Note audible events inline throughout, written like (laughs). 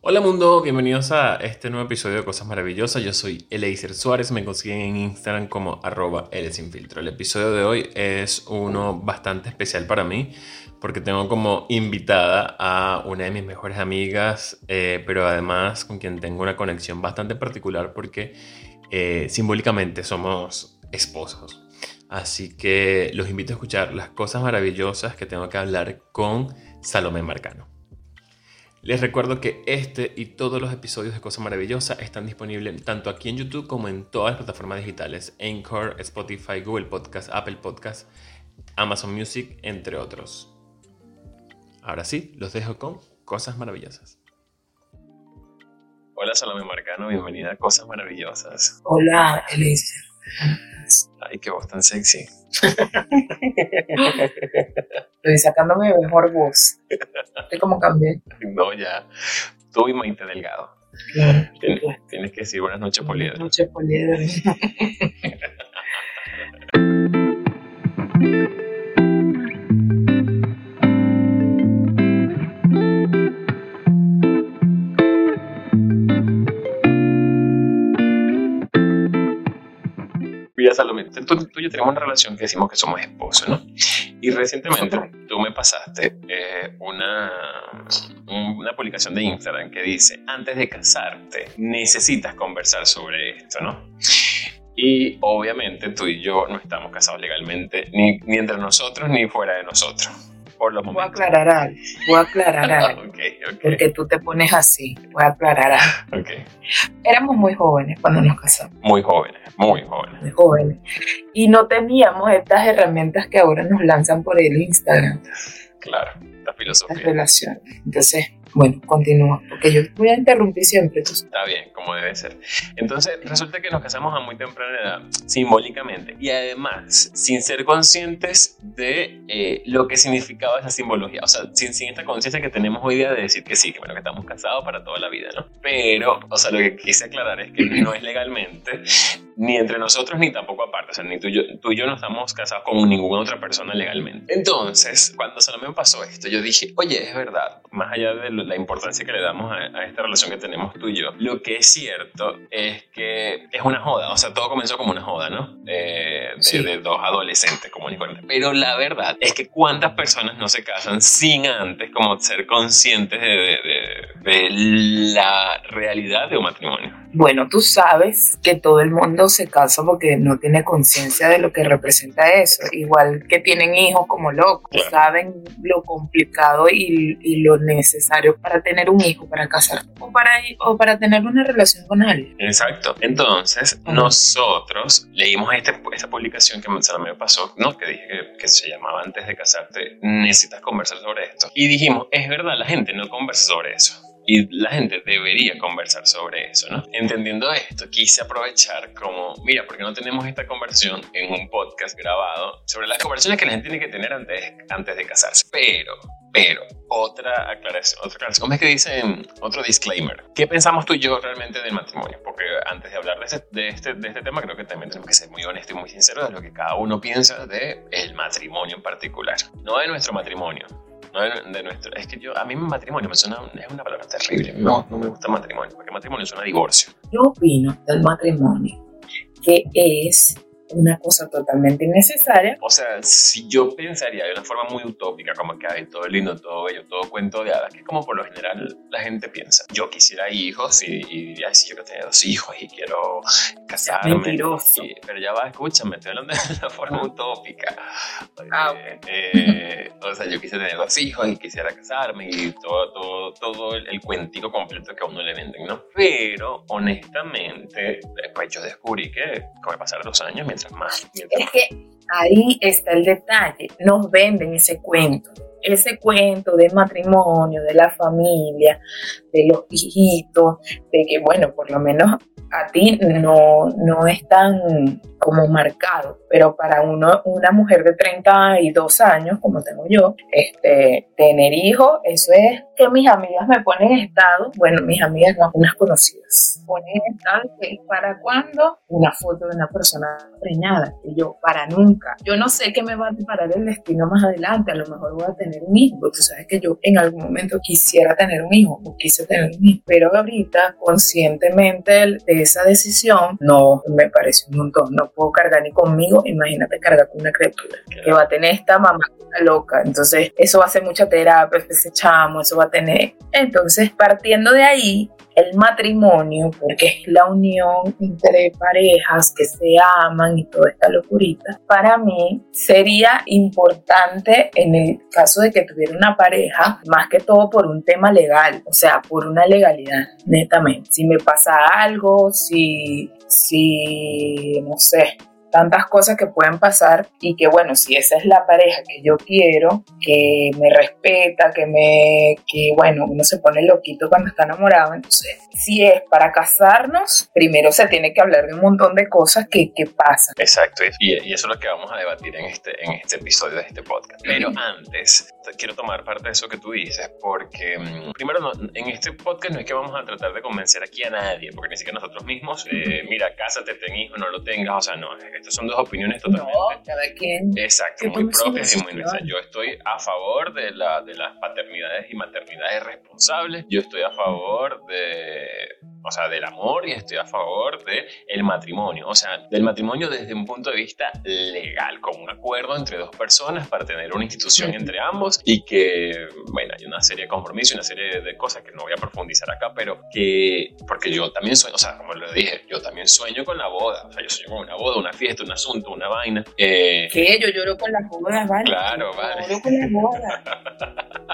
Hola mundo, bienvenidos a este nuevo episodio de Cosas Maravillosas. Yo soy Eleiser Suárez, me consiguen en Instagram como arroba. El episodio de hoy es uno bastante especial para mí porque tengo como invitada a una de mis mejores amigas, eh, pero además con quien tengo una conexión bastante particular porque eh, simbólicamente somos esposos. Así que los invito a escuchar las cosas maravillosas que tengo que hablar con Salomé Marcano. Les recuerdo que este y todos los episodios de Cosa Maravillosa están disponibles tanto aquí en YouTube como en todas las plataformas digitales, Anchor, Spotify, Google Podcast, Apple Podcast, Amazon Music, entre otros. Ahora sí, los dejo con Cosas Maravillosas. Hola Salomé Marcano, bienvenida a Cosas Maravillosas. Hola, Elisa. Ay, qué voz tan sexy. Estoy sacándome mejor voz. ¿Qué cómo cambié? (laughs) No, ya. Tú y Maite Delgado. tienes, que decir buenas noches, Poliedro. Buenas noches, Poliedro. (laughs) Salomé, tú, y yo tenemos una relación que decimos que somos esposos, ¿no? Y recientemente tú me pasaste eh, una, una publicación de Instagram que dice, antes de casarte, necesitas conversar sobre esto, ¿no? Y obviamente tú y yo no estamos casados legalmente, ni, ni entre nosotros ni fuera de nosotros. Por los voy a aclarar algo, voy a aclarar (laughs) algo. Porque tú te pones así, voy a aclarar algo. Okay. Éramos muy jóvenes cuando nos casamos. Muy jóvenes, muy jóvenes. Muy jóvenes. Y no teníamos estas herramientas que ahora nos lanzan por el Instagram. Claro, la filosofía. La relación. Entonces, bueno, continúa, porque yo voy a interrumpir siempre. Está bien, como debe ser. Entonces, resulta que nos casamos a muy temprana edad, simbólicamente, y además, sin ser conscientes de eh, lo que significaba esa simbología. O sea, sin, sin esta conciencia que tenemos hoy día de decir que sí, que bueno, que estamos casados para toda la vida, ¿no? Pero, o sea, lo que quise aclarar es que no es legalmente, ni entre nosotros, ni tampoco aparte. O sea, ni tú y yo, tú y yo no estamos casados con ninguna otra persona legalmente. Entonces, cuando Salomé me pasó esto, yo dije, oye, es verdad, más allá de la importancia que le damos a, esta relación que tenemos tú y yo. Lo que es cierto es que es una joda, o sea, todo comenzó como una joda, ¿no? de, dos adolescentes como y Pero la verdad es que cuántas personas no se casan sin antes como ser conscientes de, de la realidad de un matrimonio. Bueno, tú sabes que todo el mundo se casa porque no tiene conciencia de lo que representa eso. Igual que tienen hijos como locos, saben lo complicado y, y, lo necesario para tener un hijo, para casarse o para, o para tener una relación con alguien. Exacto. Entonces, nosotros leímos este, esta publicación que me pasó, ¿no? que dije que, que se llamaba Antes de casarte, necesitas conversar sobre esto. Y dijimos, es verdad, la gente no conversa sobre eso y la gente debería conversar sobre eso, ¿no? Entendiendo esto, quise aprovechar como, mira, porque no tenemos esta conversación en un podcast grabado sobre las conversaciones que la gente tiene que tener antes, antes de casarse. Pero, pero, otra aclaración, otra aclaración, ¿cómo es que dicen otro disclaimer? ¿Qué pensamos tú y yo realmente del matrimonio? Porque antes de hablar de este, de este, de este tema, creo que también tenemos que ser muy honestos y muy sinceros de lo que cada uno piensa de el matrimonio en particular, no de nuestro matrimonio, no de, nuestro. Es que yo, a mí matrimonio me suena, es una palabra terrible. No, no me gusta matrimonio, porque matrimonio suena a divorcio. Yo opino del matrimonio que es una cosa totalmente innecesaria. O sea, si yo pensaría de una forma muy utópica, como que hay todo lindo, todo bello, todo cuento de hadas, que es como por lo general la gente piensa. Yo quisiera hijos y, diría, sí, yo quiero tener dos hijos y quiero casarme. Mentiroso. pero ya va, escúchame, estoy hablando de una forma utópica. Ah, eh, o sea, yo quisiera tener dos hijos y quisiera casarme y todo, todo, todo el, el cuentico completo que a uno le venden, ¿no? Pero, honestamente, después yo descubrí que con el pasar de los años, más. es que ahí está el detalle, nos venden ese cuento, ese cuento del matrimonio, de la familia, de los hijitos, de que bueno, por lo menos a ti no, no es tan como marcado, pero para uno, una mujer de 32 años, como tengo yo, este, tener hijos, eso es que mis amigas me ponen en estado, bueno, mis amigas no, unas conocidas, ponen en estado que para cuándo una foto de una persona preñada, y yo, para nunca nunca. Yo no sé qué me va a deparar el destino más adelante. A lo mejor voy a tener un hijo. Tú sabes que yo en algún momento quisiera tener un hijo o quise tener un hijo. Pero ahorita, conscientemente de esa decisión, no me parece un montón. No puedo cargar ni conmigo. Imagínate cargar con una criatura que va a tener esta mamá loca. Entonces, eso va a ser mucha terapia, ese chamo, eso va a tener. Entonces, partiendo de ahí, el matrimonio, porque es la unión entre parejas que se aman y toda esta locurita, para mí sería importante en el caso de que tuviera una pareja, más que todo por un tema legal, o sea, por una legalidad, netamente. Si me pasa algo, si, si, no sé, tantas cosas que pueden pasar y que bueno, si esa es la pareja que yo quiero, que me respeta, que me, que bueno, uno se pone loquito cuando está enamorado, entonces si es para casarnos, primero se tiene que hablar de un montón de cosas que, que pasan. Exacto, y, y, eso es lo que vamos a debatir en este, en este episodio de este podcast. Pero antes, quiero tomar parte de eso que tú dices, porque mm, primero, no, en este podcast no es que vamos a tratar de convencer aquí a nadie, porque ni siquiera nosotros mismos, eh, mira, cásate, ten hijos, no lo tengas, o sea, no, estas son dos opiniones totalmente. No, cada quien. Exacto, muy propias y muy nuestras. Yo estoy a favor de, la, de las paternidades y maternidades responsables. Yo estoy a favor de, o sea, del amor y estoy a favor de el matrimonio. O sea, del matrimonio desde un punto de vista legal, con un acuerdo entre dos personas para tener una institución entre ambos y que, bueno, hay una serie de compromisos y una serie de cosas que no voy a profundizar acá, pero que, porque yo también sueño, o sea, como lo dije, yo también sueño con la boda. O sea, yo sueño con una boda, una fiesta, un asunto, una vaina. Eh, ¿Qué? Yo lloro con las bodas, ¿vale? Claro, vale. Yo lloro con las bodas.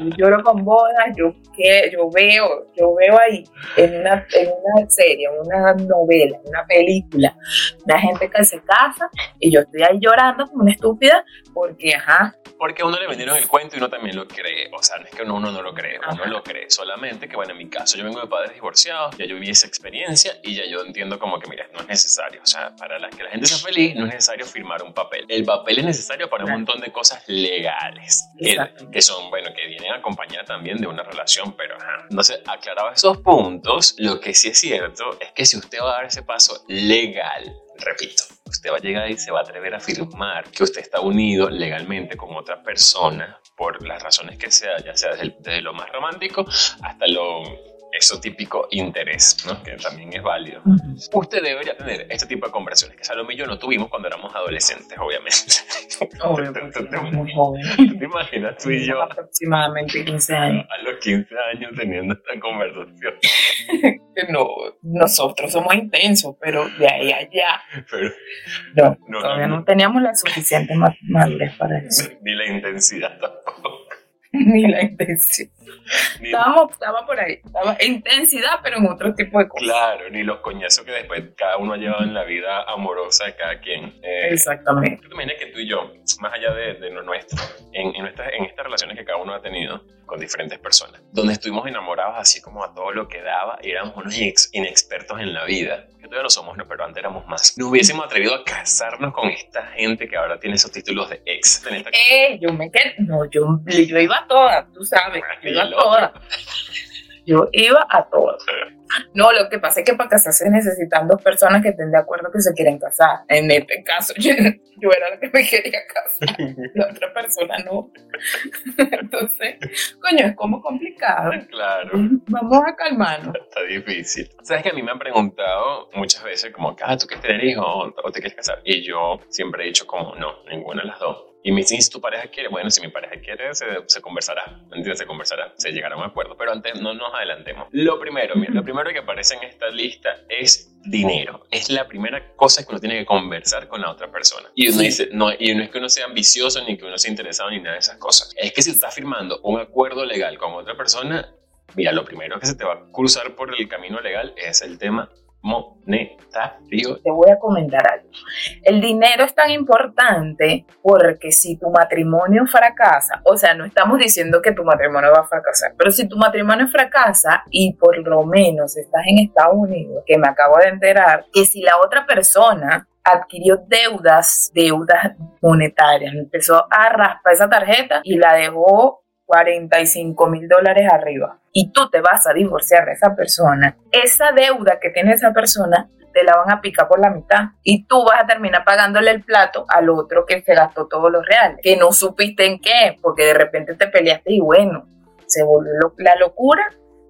Yo lloro con bodas, yo, que, yo veo, yo veo ahí en una, en una serie, en una novela, en una película, una gente que se casa y yo estoy ahí llorando como una estúpida porque, ajá. Porque a uno le vendieron el cuento y uno también lo cree. O sea, no es que uno, uno no lo cree, uno ajá. lo cree. Solamente que, bueno, en mi caso, yo vengo de padres divorciados, ya yo viví esa experiencia y ya yo entiendo como que, mira, no es necesario. O sea, para la, que la gente sea feliz, no es necesario firmar un papel. El papel es necesario para un montón de cosas legales, que, que, son, bueno, que vienen acompañadas también de una relación, pero ajá. Entonces, aclarado esos puntos, lo que sí es cierto es que si usted va a dar ese paso legal, repito, usted va a llegar y se va a atrever a afirmar que usted está unido legalmente con otra persona por las razones que sea, ya sea desde, desde lo más romántico hasta lo eso típico interés, ¿no? que también es válido. Usted debería tener este tipo de conversaciones, que Salomé y yo no tuvimos cuando éramos adolescentes, obviamente. Obvio, (laughs) te, te, te, muy joven. ¿Te imaginas tú y yo? Aproximadamente 15 años. A los 15 años teniendo esta conversación. (laughs) no, nosotros somos intensos, pero de ahí a allá. Pero, no, no, todavía no, no teníamos la suficiente madurez para eso. (laughs) Ni la intensidad tampoco. Ni la intensidad. Estábamos, estaba por ahí, estaba intensidad, pero en otro tipo de cosas. Claro, ni los coñazos que después cada uno ha llevado en la vida amorosa de cada quien. Eh, Exactamente. Tú te imaginas que tú y yo, más allá de, de lo nuestro, en, en, nuestras, en estas relaciones que cada uno ha tenido con diferentes personas, donde estuvimos enamorados así como a todo lo que daba, éramos unos inexpertos en la vida, que todavía lo somos, no, pero antes éramos más. Nos hubiésemos atrevido a casarnos con esta gente que ahora tiene esos títulos de ex. En esta eh, yo me quedé, no, yo, yo iba a todas, tú sabes, yo iba a todas. Yo iba a todas. No, lo que pasa es que para casarse necesitan dos personas que estén de acuerdo que se quieren casar. En este caso, (laughs) yo, yo era la que me quería casar. (laughs) La otra persona no. (laughs) Entonces, coño, es como complicado. Claro. Vamos a calmarnos. Está difícil. Sabes que a mí me han preguntado muchas veces como, ah, ¿tú quieres tener hijos o te quieres casar? Y yo siempre he dicho como, no, ninguna de las dos. Y me dicen, si tu pareja quiere, bueno, si mi pareja quiere, se, se conversará, ¿me entiendes? Se conversará, se llegará a un acuerdo. Pero antes no nos adelantemos. Lo primero, mira, lo primero que aparece en esta lista es dinero. Es la primera cosa que uno tiene que conversar con la otra persona. Y uno sí. dice, no, y no es que uno sea ambicioso, ni que uno sea interesado, ni nada de esas cosas. Es que si estás firmando un acuerdo legal con otra persona, mira, lo primero que se te va a cruzar por el camino legal es el tema monetario. Te voy a comentar algo. El dinero es tan importante porque si tu matrimonio fracasa, o sea, no estamos diciendo que tu matrimonio va a fracasar, pero si tu matrimonio fracasa y por lo menos estás en Estados Unidos, que me acabo de enterar, que si la otra persona adquirió deudas, deudas monetarias, empezó a raspar esa tarjeta y la dejó 45 mil dólares arriba. Y tú te vas a divorciar de esa persona, esa deuda que tiene esa persona te la van a picar por la mitad. Y tú vas a terminar pagándole el plato al otro que se gastó todos los reales, que no supiste en qué, porque de repente te peleaste y bueno, se volvió la locura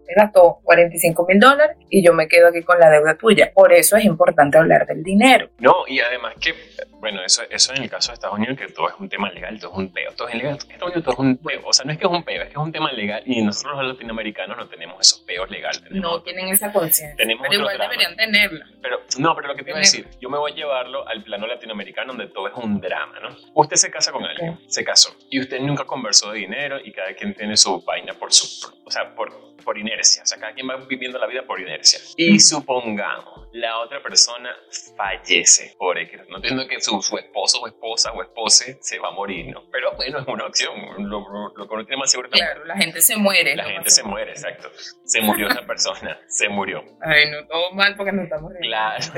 me gastó 45 mil dólares y yo me quedo aquí con la deuda tuya. Por eso es importante hablar del dinero. No, y además que, bueno, eso, eso en el caso de Estados Unidos, que todo es un tema legal, todo es un peo, todo es legal. Todo es un peo. O sea, no es que es un peo, es que es un tema legal y nosotros los latinoamericanos no tenemos esos peos legales. no tienen esa conciencia. Pero igual deberían tenerla. Pero, no, pero lo que te iba a decir, yo me voy a llevarlo al plano latinoamericano donde todo es un drama, ¿no? Usted se casa con alguien, se casó, y usted nunca conversó de dinero y cada quien tiene su vaina por su, o sea, por por inercia, o sea, cada quien va viviendo la vida por inercia. Y supongamos, la otra persona fallece por X, no entiendo que su, esposo o esposa o espose se va a morir, ¿no? Pero bueno, es una opción, lo, lo, que uno tiene más seguro Claro, la gente se muere. La gente se muere, exacto. Se murió esa persona, se murió. Ay, no, todo mal porque no estamos Claro. (laughs)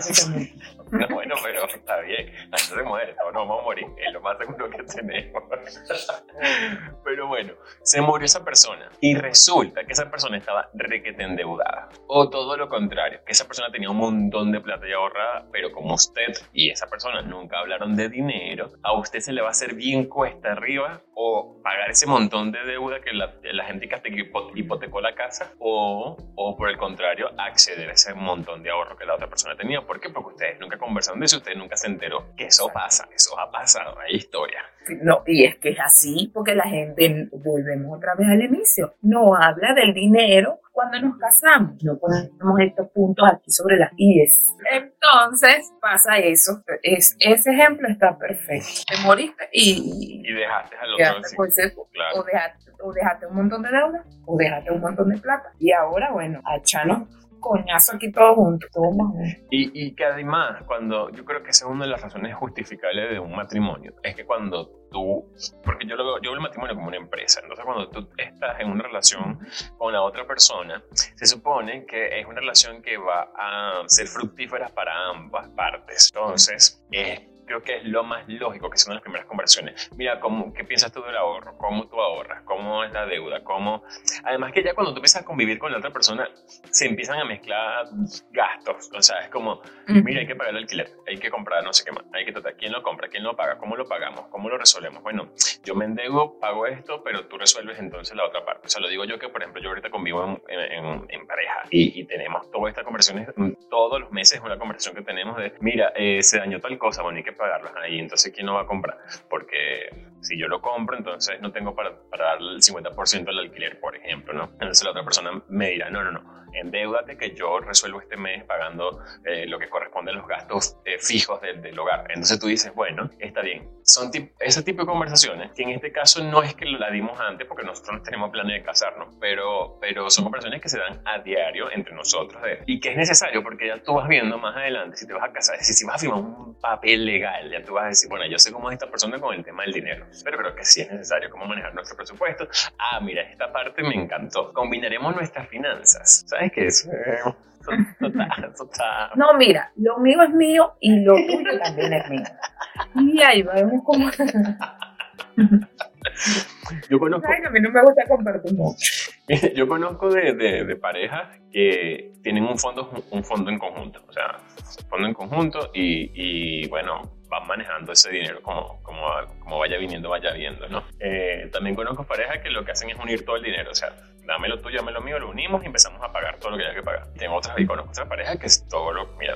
No, bueno, pero está bien, la gente se muere, no, no vamos a morir, es lo más seguro que tenemos. (laughs) Pero bueno, se murió esa persona y resulta que esa persona estaba requete endeudada. O todo lo contrario, que esa persona tenía un montón de plata ya ahorrada, pero como usted y esa persona nunca hablaron de dinero, a usted se le va a hacer bien cuesta arriba o pagar ese montón de deuda que la, gente que hipotecó la casa o, o por el contrario acceder a ese montón de ahorro que la otra persona tenía. ¿Por qué? Porque ustedes nunca conversaron de eso, usted nunca se enteró que eso pasa, eso ha pasado, hay historia. No, y es que es así porque la gente, volvemos otra vez al inicio, no habla del dinero cuando nos casamos, no ponemos estos puntos aquí sobre las IES. Entonces pasa eso, es, ese ejemplo está perfecto. Te moriste y, y dejaste al otro. o, dejaste, o dejaste un montón de deuda o dejaste un montón de plata. Y ahora, bueno, a Chano coñazo aquí todo junto, todo más y, y que además, cuando yo creo que esa es una de las razones justificables de un matrimonio, es que cuando tú, porque yo lo veo, yo veo el matrimonio como una empresa, entonces cuando tú estás en una relación con la otra persona, se supone que es una relación que va a ser fructífera para ambas partes. Entonces, eh, creo que es lo más lógico que son las primeras conversaciones. Mira, ¿cómo, ¿qué piensas tú del ahorro? ¿Cómo tú ahorras? ¿Cómo es la deuda? ¿Cómo... Además que ya cuando tú empiezas a convivir con la otra persona, se empiezan a mezclar gastos. O sea, es como, mira, hay que pagar el alquiler, hay que comprar no sé qué más, hay que tratar, ¿quién lo compra? ¿Quién lo paga? ¿Cómo lo pagamos? ¿Cómo lo resolvemos? Bueno, yo me endeudo, pago esto, pero tú resuelves entonces la otra parte. O sea, lo digo yo que, por ejemplo, yo ahorita convivo en, en, pareja y, tenemos todas estas conversaciones, todos los meses una conversación que tenemos de, mira, eh, se dañó tal cosa, bueno, hay que pagarlo. Ahí, entonces, ¿quién no va a comprar? Porque si yo lo compro, entonces no tengo para, para darle el 50% al alquiler, por ejemplo, ¿no? Entonces la otra persona me dirá, no, no, no, endeudate que yo resuelvo este mes pagando eh, lo que corresponde a los gastos eh, fijos del, del, hogar. Entonces tú dices, bueno, está bien. Son ese tipo de conversaciones que en este caso no es que la dimos antes porque nosotros no tenemos planes de casarnos, pero, pero son conversaciones que se dan a diario entre nosotros y que es necesario porque ya tú vas viendo más adelante si te vas a casar, si, si vas a firmar un papel legal, ya tú vas a decir, bueno, yo sé cómo es esta persona con el tema del dinero, pero creo que sí es necesario cómo manejar nuestro presupuesto. Ah, mira, esta parte me encantó. Combinaremos nuestras finanzas. ¿Sabes qué es? No, mira, lo mío es mío y lo tuyo también es mío. Y ahí vemos cómo. (laughs) Yo conozco. a mí no me gusta compartir mucho. (laughs) Yo conozco de, de, parejas que tienen un fondo, un fondo en conjunto, o sea, fondo en conjunto y, y bueno, van manejando ese dinero como, como, como vaya viniendo, vaya viendo, ¿no? Eh, también conozco parejas que lo que hacen es unir todo el dinero, o sea, dame lo tuyo, dame lo mío, lo unimos y empezamos a pagar todo lo que haya que pagar. Tengo otras, y conozco otra pareja que es todo lo, mira,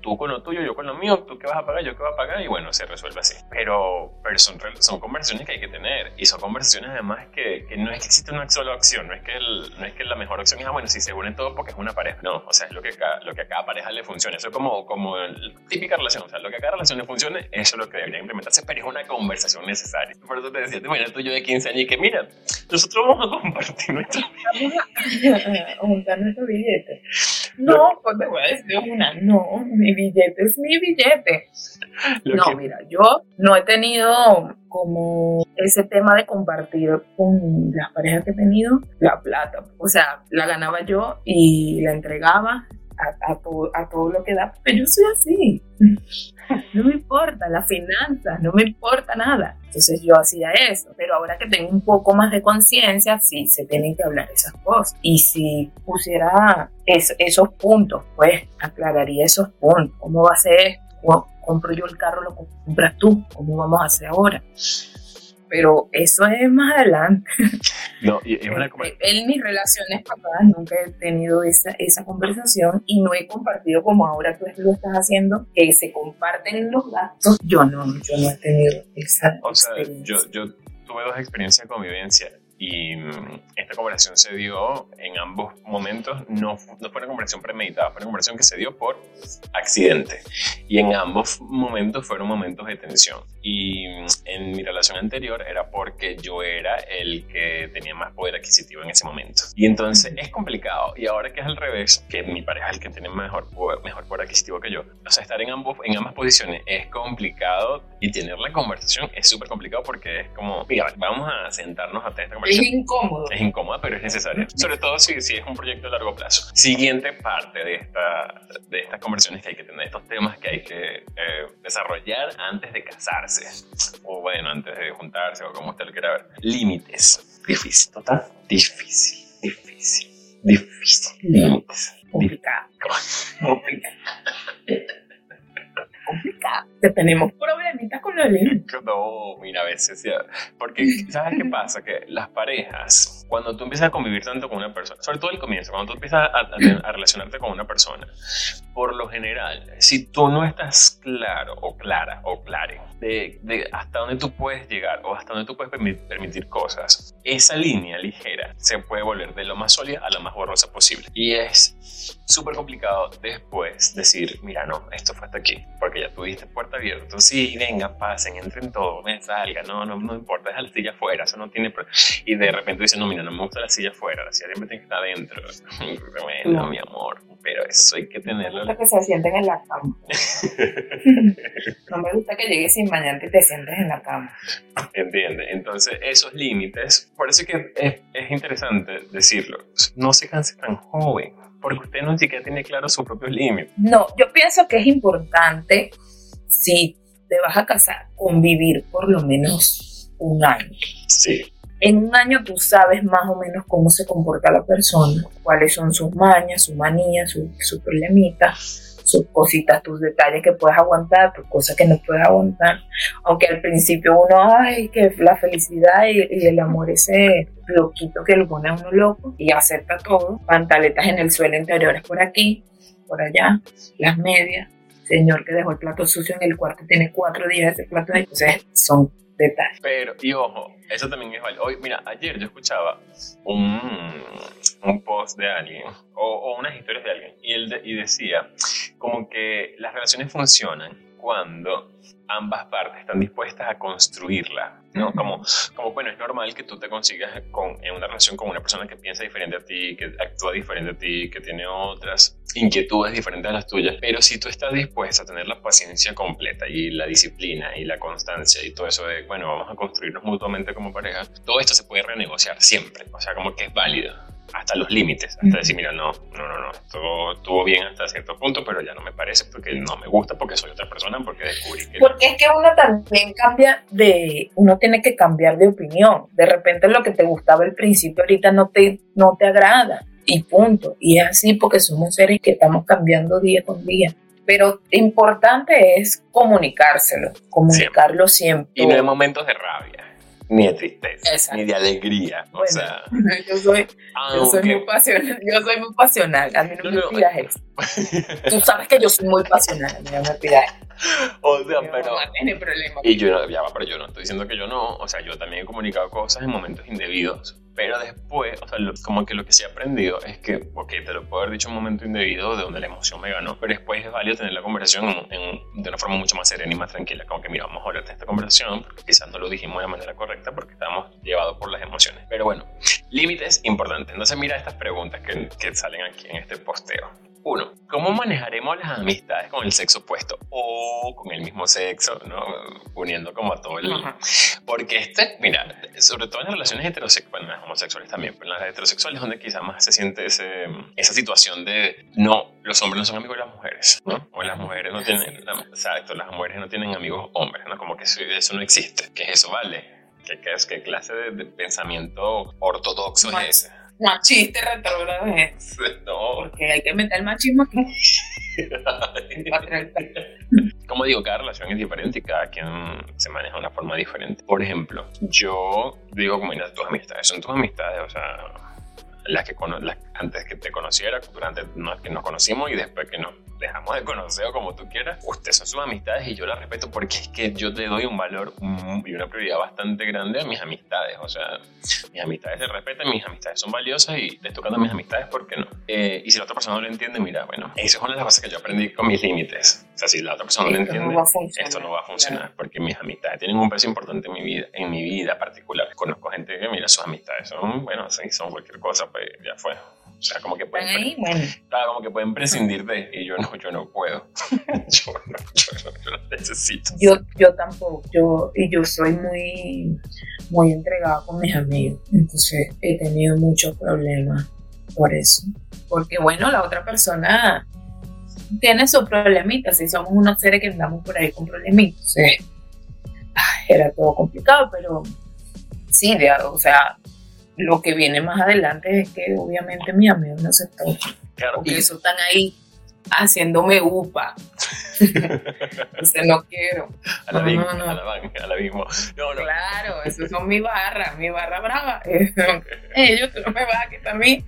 tú con lo tuyo, yo con lo mío, tú qué vas a pagar, yo qué voy a pagar, y bueno, se resuelve así. Pero, pero son, son conversaciones que hay que tener, y son conversaciones además que, que no es que existe una sola opción, no es que, el, no es que la mejor opción es, ah, bueno, si se unen todos porque es una pareja, no, o sea, es lo que, lo que a cada pareja le funcione, eso es como, como la típica relación, o sea, lo que a cada relación le funcione, eso es lo que debería implementarse, pero es una conversación necesaria. Por eso te decía, imaginas tú yo de 15 años y que mira, nosotros vamos a compartir nuestra (laughs) juntar nuestro billete. No, pues te voy a decir una, no, mi billete es mi billete. no, mira, yo no he tenido como ese tema de compartir con las parejas que he tenido la plata. O sea, la ganaba yo y la entregaba a, a, todo, lo que da, pero yo soy así. (laughs) No me importa las finanzas, no me importa nada. Entonces yo hacía eso, pero ahora que tengo un poco más de conciencia, sí, se tienen que hablar esas cosas. Y si pusiera esos puntos, pues aclararía esos puntos. ¿Cómo va a ser? ¿Compro yo el carro, lo compras tú? ¿Cómo vamos a hacer ahora? Pero eso es más adelante. (laughs) No, y, una este, en mis relaciones pasadas nunca he tenido esa, esa conversación y no he compartido como ahora tú lo estás haciendo, que se comparten los gastos. Yo no, yo no he tenido esa O sea, yo, yo tuve dos experiencias de convivencia y mm, esta conversación se dio en ambos momentos, no, no fue una conversación premeditada, fue una conversación que se dio por accidente. Y en ambos momentos fueron momentos de tensión. Y mm, en mi relación anterior era porque yo era el que tenía más poder adquisitivo en ese momento. Y entonces es complicado. Y ahora que es al revés, que mi pareja es el que tiene mejor poder, mejor poder adquisitivo que yo, o sea, estar en, ambos, en ambas posiciones es complicado y tener la conversación es súper complicado porque es como, mira, vamos a sentarnos a tener esta conversación es incómodo. Es incómoda, pero es necesaria. Sobre todo si, si es un proyecto de largo plazo. Siguiente parte de, esta, de estas conversaciones que hay que tener, estos temas que hay que eh, desarrollar antes de casarse. O bueno, antes de juntarse o como usted lo quiera ver. Límites. Difícil, total. Difícil, difícil, difícil. Límites. Complicado. Complicado (laughs) complicado. Tenemos problemitas con los límites. No, mira, a veces, porque ¿sabes qué pasa? Que las parejas, cuando tú empiezas a convivir tanto con una persona, sobre todo el comienzo, cuando tú empiezas a, relacionarte con una persona, por lo general, si tú no estás claro o clara o clare de, de, hasta dónde tú puedes llegar o hasta dónde tú puedes permitir cosas, esa línea ligera se puede volver de lo más sólida a lo más borrosa posible. Y es súper complicado después decir, mira, no, esto fue hasta aquí, porque ya tuviste puerta abierta. Sí, venga, pasen, entren todos, me salga, no, no, no importa, deja la afuera, eso no tiene Y de repente dice, no, mira, no me gusta la silla afuera, la silla siempre tiene que estar adentro. (laughs) bueno, mi amor, pero eso hay que tenerlo. No me gusta que se sienten en la cama. (laughs) no me gusta que llegues sin bañarte y te sientes en la cama. Entiende, entonces esos límites, por eso que es, es interesante decirlo, no se canse tan joven porque usted no siquiera tiene claro su propio límite. No, yo pienso que es importante, si te vas a casar, convivir por lo menos un año. Sí. En un año tú sabes más o menos cómo se comporta la persona, cuáles son sus mañas, sus manías, sus su problemitas sus cositas, tus detalles que puedes aguantar, tus cosas que no puedes aguantar. Aunque al principio uno, ay, que la felicidad y, el amor ese loquito que lo pone a uno loco y acepta todo. Pantaletas en el suelo interiores por aquí, por allá, las medias. Señor que dejó el plato sucio en el cuarto, tiene cuatro días ese plato. Entonces son Pero, y ojo, eso también es válido. Hoy, mira, ayer yo escuchaba un, un post de alguien o, unas historias de alguien y, él y decía como que las relaciones funcionan cuando ambas partes están dispuestas a construirla, ¿no? Como, como bueno, es normal que tú te consigas con, en una relación con una persona que piensa diferente a ti, que actúa diferente a ti, que tiene otras inquietudes diferentes a las tuyas, pero si tú estás dispuesta a tener la paciencia completa y la disciplina y la constancia y todo eso de, bueno, vamos a construirnos mutuamente como pareja, todo esto se puede renegociar siempre, o sea, como que es válido hasta los límites, hasta decir, mira, no, no, no, no, todo estuvo bien hasta cierto punto, pero ya no me parece porque no me gusta, porque soy otra persona, porque descubrí que... Porque es que uno también cambia de, uno tiene que cambiar de opinión, de repente lo que te gustaba al principio ahorita no te, no te agrada y punto, y es así porque somos seres que estamos cambiando día con día. Pero importante es comunicárselo, comunicarlo siempre. Y no en momentos de rabia ni de tristeza, ni de alegría. o sea, (laughs) yo soy, yo soy muy pasional, yo soy muy pasional, a mí no, me pidas eso. (laughs) Tú sabes que yo soy muy pasional, a mí no me pidas eso. O sea, pero. No tiene problema. Y yo no, ya va, pero yo no estoy diciendo que yo no. O sea, yo también he comunicado cosas en momentos indebidos. Pero después, o sea, como que lo que sí he aprendido es que, ok, te lo puedo haber dicho en un momento indebido de donde la emoción me ganó, pero después es válido tener la conversación en, de una forma mucho más serena y más tranquila. Como que, mira, vamos a hablar de esta conversación, porque quizás no lo dijimos de manera correcta porque estábamos llevados por las emociones. Pero bueno, límites importantes. Entonces, mira estas preguntas que, que salen aquí en este posteo. Uno, ¿cómo manejaremos las amistades con el sexo opuesto o con el mismo sexo, ¿no? uniendo como a todo el... Porque este, mira, sobre todo en las relaciones heterosexuales, bueno, las homosexuales también, pero en las heterosexuales donde quizás más se siente ese, esa situación de, no, los hombres no son amigos de las mujeres, ¿no? O las mujeres no tienen, exacto, las mujeres no tienen amigos hombres, ¿no? Como que eso, eso no existe, que eso vale. ¿Qué, qué, qué clase de, pensamiento ortodoxo es ese? Machista retrógrado es. No. Porque hay que meter el machismo aquí. (laughs) Como digo, cada relación es diferente y cada quien se maneja de una forma diferente. Por ejemplo, yo digo como tus amistades, son tus amistades, o sea, las que antes que te conociera, durante que nos conocimos y después que nos dejamos de conocer o como tú quieras, ustedes son sus amistades y yo las respeto porque es que yo te doy un valor y una prioridad bastante grande a mis amistades. O sea, mis amistades se respetan, mis amistades son valiosas y les tocan a mis amistades, ¿por qué no? Eh, y si la otra persona no lo entiende, mira, bueno, eso es una de las cosas que yo aprendí con mis límites. O sea, si la otra persona no lo entiende, esto no va a funcionar porque mis amistades tienen un peso importante en mi vida, en mi vida particular. Conozco gente que, mira, sus amistades son, bueno, son cualquier cosa, pues ya fue. O sea, como que pueden, ahí, bueno. como que pueden prescindir de, y yo no, yo no puedo. (laughs) yo, no, yo, no, necesito. Yo, yo tampoco, yo, y yo soy muy, muy entregada con mis amigos, entonces he tenido muchos problemas por eso. Porque bueno, la otra persona tiene sus problemitas, y somos unos seres que andamos por ahí con problemitas. era todo complicado, pero sí, o sea, lo que viene más adelante es que obviamente mis amigos no se tocan. Claro, porque eso están ahí haciéndome upa. (laughs) Entonces no quiero. A la, no, misma, no, a la, a la misma. No, no. Claro, eso son mi barra, mi barra brava. (laughs) Ellos, tú no me vas a quitar a mí.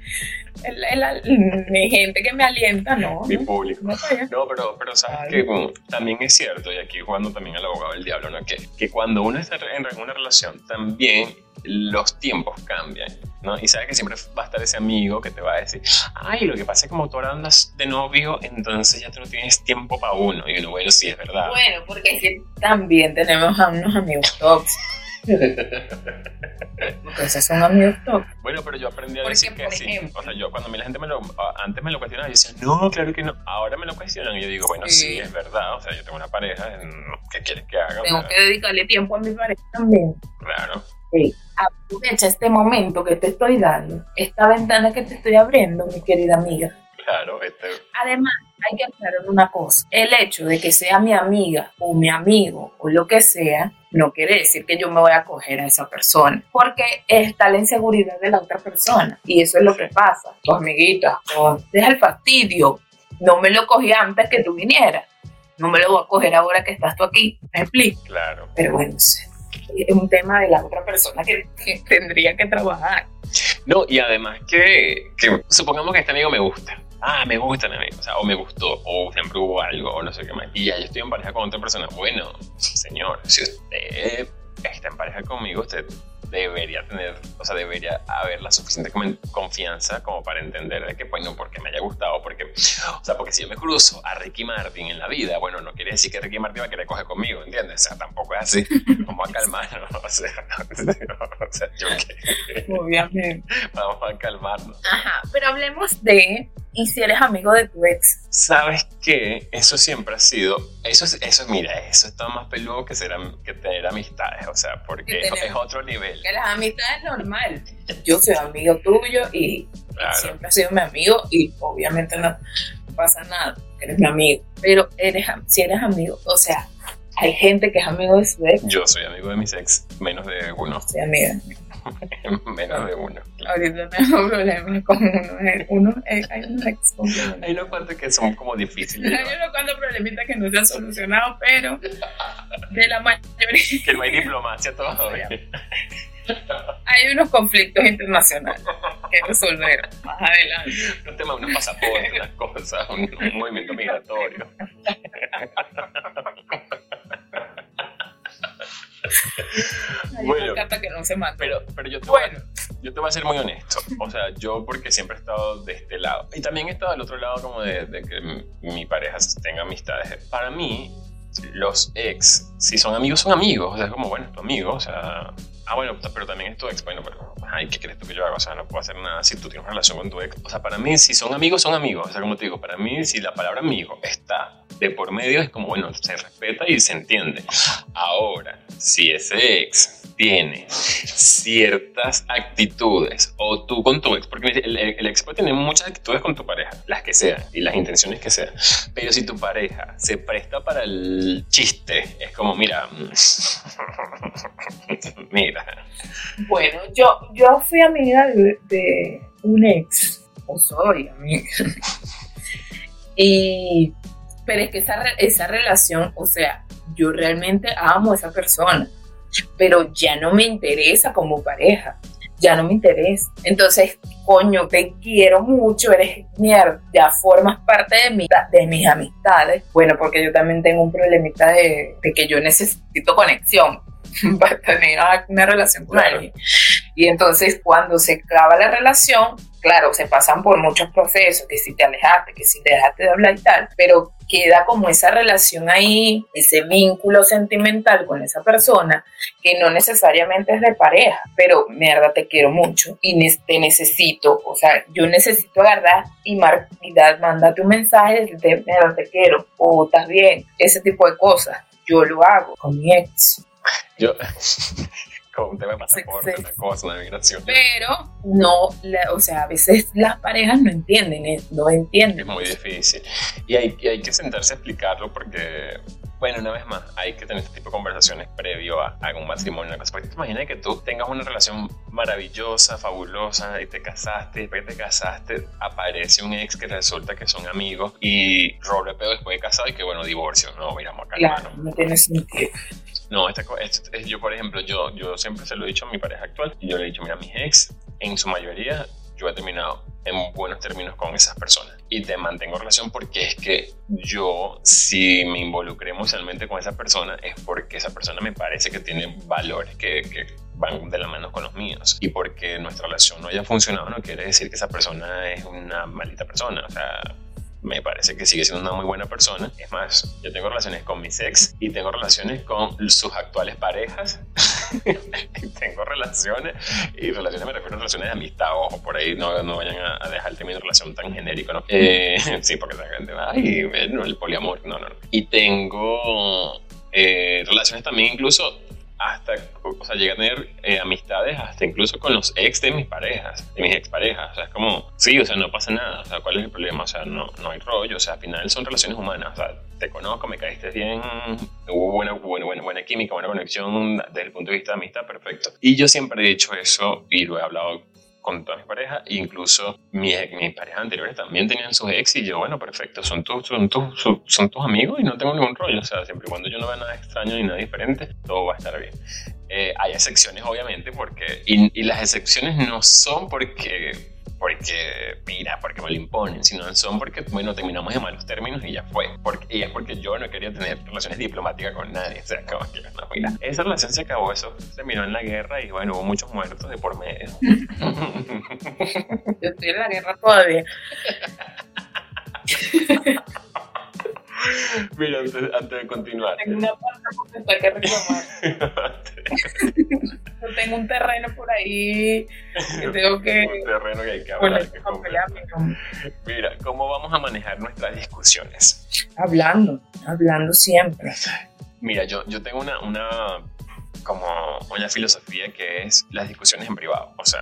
mi gente que me alienta, no. Mi público. No, pero, pero sabes que también es cierto, y aquí jugando también al abogado del diablo, ¿no? que, que cuando uno está en una relación también los tiempos cambian, ¿no? Y sabes que siempre va a estar ese amigo que te va a decir, ay, lo que pasa es que como tú ahora andas de novio, entonces ya tú no tienes tiempo para uno. Y uno, bueno, sí, es verdad. Bueno, porque sí, también tenemos a unos amigos. (laughs) Porque esos son amigos tóxicos. Bueno, pero yo aprendí a decir que sí. O sea, yo cuando a mí la gente me lo, antes me lo cuestionaba, yo decía, no, claro que no. Ahora me lo cuestionan y yo digo, bueno, sí, es verdad. O sea, yo tengo una pareja, ¿qué quieres que haga? Tengo que dedicarle tiempo a mi pareja también. Claro. Sí aprovecha este momento que te estoy dando, esta ventana que te estoy abriendo, mi querida amiga. Claro, este... Además, hay que aclarar una cosa. El hecho de que sea mi amiga o mi amigo o lo que sea, no quiere decir que yo me voy a coger a esa persona, porque está la inseguridad de la otra persona. Y eso es lo que pasa. Tu amiguita, oh, deja el fastidio. No me lo cogí antes que tú vinieras. No me lo voy a coger ahora que estás tú aquí. ¿Me explico? Claro. Pero bueno, es un tema de la otra persona que, tendría que trabajar. No, y además que, supongamos que este amigo me gusta. Ah, me gusta mi amigo, o sea, o me gustó, o siempre hubo algo, o no sé qué más. Y ya yo estoy en pareja con otra persona. Bueno, señor, si usted está en pareja conmigo, usted debería tener, o sea, debería haber la suficiente confianza como para entender de que, bueno, porque me haya gustado, porque, o sea, porque si yo me cruzo a Ricky Martin en la vida, bueno, no quiere decir que Ricky Martin va a querer coger conmigo, ¿entiendes? O sea, tampoco es así, (laughs) como a calmarnos, o sea, (laughs) o sea yo que... Obviamente. (laughs) Vamos a calmarnos. Ajá, pero hablemos de y si eres amigo de tu ex. ¿Sabes qué? Eso siempre ha sido, eso, eso mira, eso está más peludo que, ser, que tener amistades, o sea, porque es, otro nivel. Que las amistades es normal. Yo soy amigo tuyo y siempre has sido mi amigo y obviamente no pasa nada, eres mi amigo. Pero eres, si eres amigo, o sea, hay gente que es amigo de su ex. Yo soy amigo de mis ex, menos de uno. Soy amiga. (laughs) Menos de uno. Ahorita tengo problemas con uno. uno eh, hay unos ex Hay unos cuantos que son como difíciles. hay unos cuantos problemitas que no se han solucionado, pero de la mayoría. Que no hay diplomacia todavía. (laughs) Hay unos conflictos internacionales que resolver más adelante. Un tema de unos pasaportes, unas cosas, un movimiento migratorio. (laughs) (laughs) bueno, que no se Pero, pero yo, te voy, yo te voy a ser muy honesto. O sea, yo porque siempre he estado de este lado. Y también he estado del otro lado como de, que mi pareja tenga amistades. Para mí, los ex, si son amigos, son amigos. O sea, es como, bueno, tu amigo, o sea, ah, bueno, pero también es tu ex. Bueno, pero, ay, ¿qué crees tú que yo hago? O sea, no puedo hacer nada si tú tienes una relación con tu ex. O sea, para mí, si son amigos, son amigos. O sea, como te digo, para mí, si la palabra amigo está de por medio, es como, bueno, se respeta y se entiende. Ahora, si ese ex tiene ciertas actitudes, o tú con tu ex, porque el, ex puede tener muchas actitudes con tu pareja, las que sean y las intenciones que sean, pero si tu pareja se presta para el chiste, es como, mira, (laughs) mira. Bueno, yo, yo fui amiga de, de un ex, o soy amiga. (laughs) y, pero es que esa, esa relación, o sea, yo realmente amo a esa persona pero ya no me interesa como pareja, ya no me interesa. Entonces, coño, te quiero mucho, eres mierda, ya formas parte de, mi, de mis amistades. Bueno, porque yo también tengo un problemita de, de que yo necesito conexión (laughs) para tener una relación con alguien. Y entonces cuando se acaba la relación, claro, se pasan por muchos procesos, que si te alejaste, que si dejaste de hablar y tal, pero queda como esa relación ahí, ese vínculo sentimental con esa persona, que no necesariamente es de pareja, pero mierda, te quiero mucho y te necesito, o sea, yo necesito agarrar y, mar y mandarte un mensaje de mierda, te quiero, o estás bien, ese tipo de cosas. Yo lo hago con mi ex. Yo, un tema de pasaporte, una cosa, una migración. Pero no, o sea, a veces las parejas no entienden, eh, no entienden. Es muy difícil. Y hay, hay que sentarse a explicarlo porque bueno, una vez más, hay que tener este tipo de conversaciones previo a, algún matrimonio. Porque te imaginas que tú tengas una relación maravillosa, fabulosa, y te casaste, y después te casaste, aparece un ex que resulta que son amigos y roble pedo después de casado y que bueno, divorcio. No, miramos acá. Claro, no tiene sentido. No, esta, yo, por ejemplo, yo, yo siempre se lo he dicho a mi pareja actual y yo le he dicho, mira, mis ex, en su mayoría, yo he terminado en buenos términos con esas personas y te mantengo relación porque es que yo, si me involucré emocionalmente con esa persona, es porque esa persona me parece que tiene valores que, que van de la mano con los míos y porque nuestra relación no haya funcionado no quiere decir que esa persona es una maldita persona, o sea, me parece que sigue siendo una muy buena persona. Es más, yo tengo relaciones con mis ex y tengo relaciones con sus actuales parejas. (laughs) tengo relaciones y relaciones me refiero a relaciones de amistad, ojo, por ahí no, no vayan a, dejar el término relación tan genérico, ¿no? Eh, sí, porque la gente va, ay, no, el poliamor, no, no. no. Y tengo eh, relaciones también incluso hasta, o sea, llegué a tener eh, amistades hasta incluso con los ex de mis parejas, de mis exparejas. O sea, es como, sí, o sea, no pasa nada. O sea, ¿cuál es el problema? O sea, no, no hay rollo. O sea, al final son relaciones humanas. O sea, te conozco, me caíste bien, hubo buena, buena, buena, buena química, buena conexión desde el punto de vista de amistad, perfecto. Y yo siempre he dicho eso y lo he hablado con todas mis parejas, incluso mis, mis parejas anteriores también tenían sus ex y yo, bueno, perfecto, son tus, son, tus, son tus amigos y no tengo ningún rollo, o sea, siempre y cuando yo no vea nada extraño ni nada diferente, todo va a estar bien. Eh, hay excepciones, obviamente, porque, y, y las excepciones no son porque porque, mira, porque me lo imponen, sino son porque, bueno, terminamos en malos términos y ya fue. Porque, y es porque yo no quería tener relaciones diplomáticas con nadie. (laughs) O sea, como que, no, mira, esa relación se acabó, eso terminó en la guerra y, bueno, hubo muchos muertos de por medio. (laughs) yo estoy en la guerra todavía. (laughs) (laughs) Mira, antes, antes, de continuar. Tengo una parte que reclamar. (laughs) tengo un terreno por ahí que tengo (laughs) que. un terreno que hay que hablar. Mira, ¿cómo vamos a manejar nuestras discusiones? Hablando, hablando siempre. Mira, yo, yo tengo una, una, como una filosofía que es las discusiones en privado. O sea,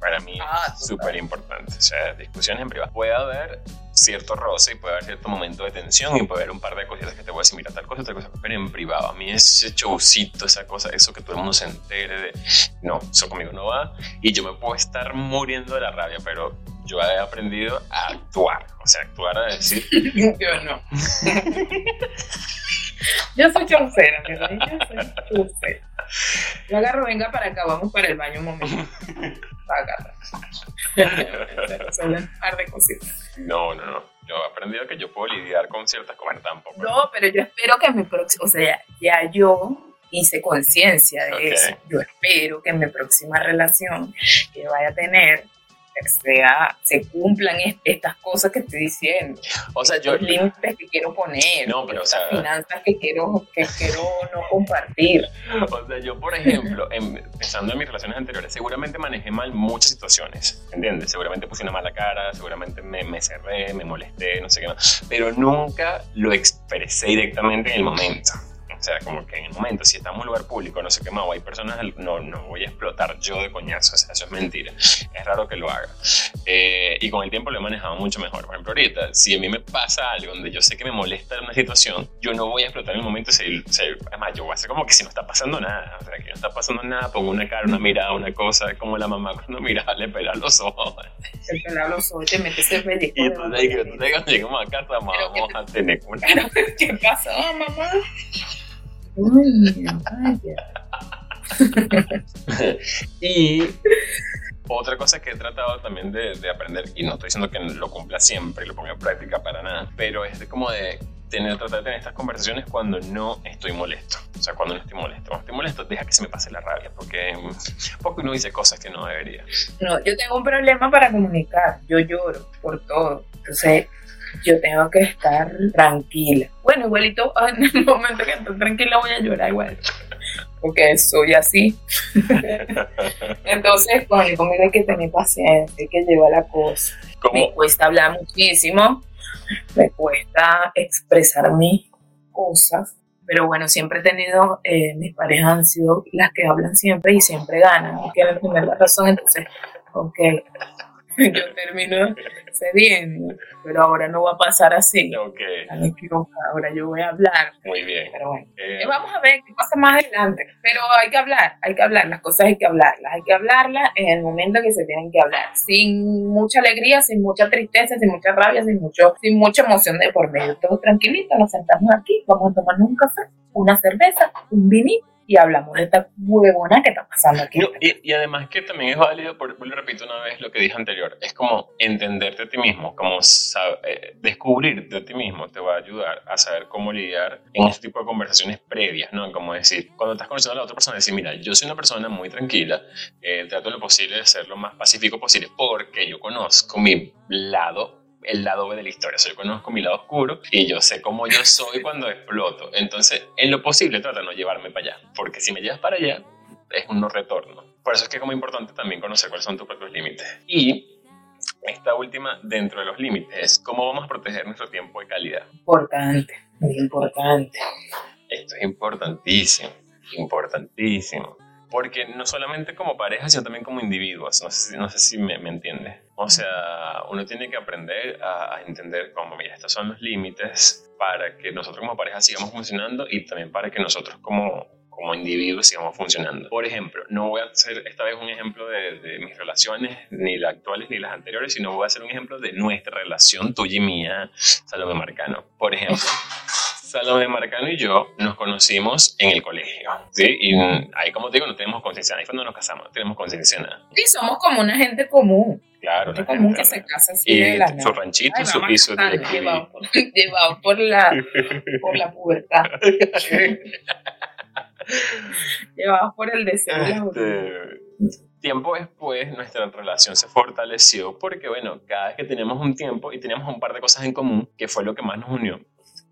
para mí ah, es súper importante. O sea, discusiones en privado. Puede haber cierto roce y puede haber cierto momento de tensión y puede haber un par de cositas que te voy a decir, mira, tal cosa, tal cosa, pero en privado. A mí ese showcito, esa cosa, eso que todo el mundo se entere de, no, eso conmigo no va. Y yo me puedo estar muriendo de la rabia, pero yo he aprendido a actuar. O sea, actuar a decir. (laughs) yo no. (laughs) yo soy chaucera, yo soy Yo agarro, venga para acá, vamos para el baño un momento. Agarra. (laughs) Son un par de cositas. No, no, no. Yo he aprendido que yo puedo lidiar con ciertas cosas tampoco. No, pero yo espero que en mi próximo, o sea, ya yo hice conciencia de eso. Yo espero que en mi próxima relación que vaya a tener sea, se cumplan estas cosas que estoy diciendo. O sea, yo... Los límites que quiero poner. No, pero o sea... finanzas que quiero, que quiero no compartir. (laughs) O sea, yo, por ejemplo, pensando en mis relaciones anteriores, seguramente manejé mal muchas situaciones, ¿entiendes? Seguramente puse una mala cara, seguramente me, me cerré, me molesté, no sé qué más, pero nunca lo expresé directamente en el momento. O sea, como que en el momento, si estamos en un lugar público, no sé qué más, o hay personas, no, no voy a explotar yo de coñazo, o sea, eso es mentira. Es raro que lo haga. Eh, y con el tiempo lo he manejado mucho mejor. Por ejemplo, ahorita, si a mí me pasa algo donde yo sé que me molesta una situación, yo no voy a explotar en el momento. Se, además, yo voy a hacer como que si no está pasando nada. O sea, que no está pasando nada, pongo una cara, una mirada, una cosa, como la mamá cuando mira, le pela los ojos. Le pela los ojos, te metes el médico. Y tú cuando llegamos a casa, vamos a tener una. ¿Qué pasa, mamá? Y otra cosa que he tratado también de, aprender, y no estoy diciendo que lo cumpla siempre y lo ponga en práctica para nada, pero es como de tener, tratar de tener estas conversaciones cuando no estoy molesto. O sea, cuando no estoy molesto. Cuando estoy molesto, deja que se me pase la rabia, porque, porque uno dice cosas que no debería. No, yo tengo un problema para comunicar. Yo lloro por todo. Entonces, yo tengo que estar tranquila. Bueno, igualito, (laughs) en el momento que estoy tranquila voy a llorar igual, porque soy así. (laughs) Entonces, conmigo hay que tener paciencia, hay que llevar la cosa. Me cuesta hablar muchísimo, me cuesta expresar mis cosas, pero bueno, siempre he tenido, eh, mis parejas han sido las que hablan siempre y siempre ganan, y quieren tener la razón, entonces, ok, (laughs) yo termino cediendo, pero ahora no va a pasar así. Ok. Ahora yo voy a hablar. Muy bien. Pero bueno, eh, vamos a ver qué pasa más adelante. Pero hay que hablar, hay que hablar, las cosas hay que hablarlas, hay que hablarlas en el momento que se tienen que hablar, sin mucha alegría, sin mucha tristeza, sin mucha rabia, sin mucho, sin mucha emoción de por medio. Todo tranquilito, nos sentamos aquí, vamos a tomarnos un café, una cerveza, un vinito y hablamos de esta huevona que está pasando aquí. y, además que también es válido, por, lo repito una vez lo que dije anterior, es como entenderte a ti mismo, como eh, descubrirte a ti mismo te va a ayudar a saber cómo lidiar en este tipo de conversaciones previas, ¿no? Como decir, cuando estás conociendo a la otra persona, decir, mira, yo soy una persona muy tranquila, eh, trato lo posible de ser lo más pacífico posible porque yo conozco mi lado el lado B de la historia. O yo conozco mi lado oscuro y yo sé cómo yo soy cuando exploto. Entonces, en lo posible, trata de no llevarme para allá. Porque si me llevas para allá, es un no retorno. Por eso es que es como importante también conocer cuáles son tus propios límites. Y esta última, dentro de los límites, cómo vamos a proteger nuestro tiempo de calidad. Importante, muy importante. Esto es importantísimo, importantísimo porque no solamente como pareja, sino también como individuos. No sé si, no sé si me, me entiende. O sea, uno tiene que aprender a, entender cómo, mira, estos son los límites para que nosotros como pareja sigamos funcionando y también para que nosotros como, como individuos sigamos funcionando. Por ejemplo, no voy a hacer esta vez un ejemplo de, de, mis relaciones, ni las actuales ni las anteriores, sino voy a hacer un ejemplo de nuestra relación, tuya y mía, Salomé Marcano. Por ejemplo. (laughs) Salomé Marcano y yo nos conocimos en el colegio, ¿sí? Y ahí, como te digo, no tenemos conciencia, ahí cuando nos casamos, no tenemos conciencia nada. Sí, somos como una gente común. Claro. Gente común que se así y de la Su ranchito, su piso de llevado por, (laughs) llevado por la, por la pubertad. (laughs) llevado por el deseo. Este, tiempo después nuestra relación se fortaleció porque, bueno, cada vez que teníamos un tiempo y teníamos un par de cosas en común, que fue lo que más nos unió,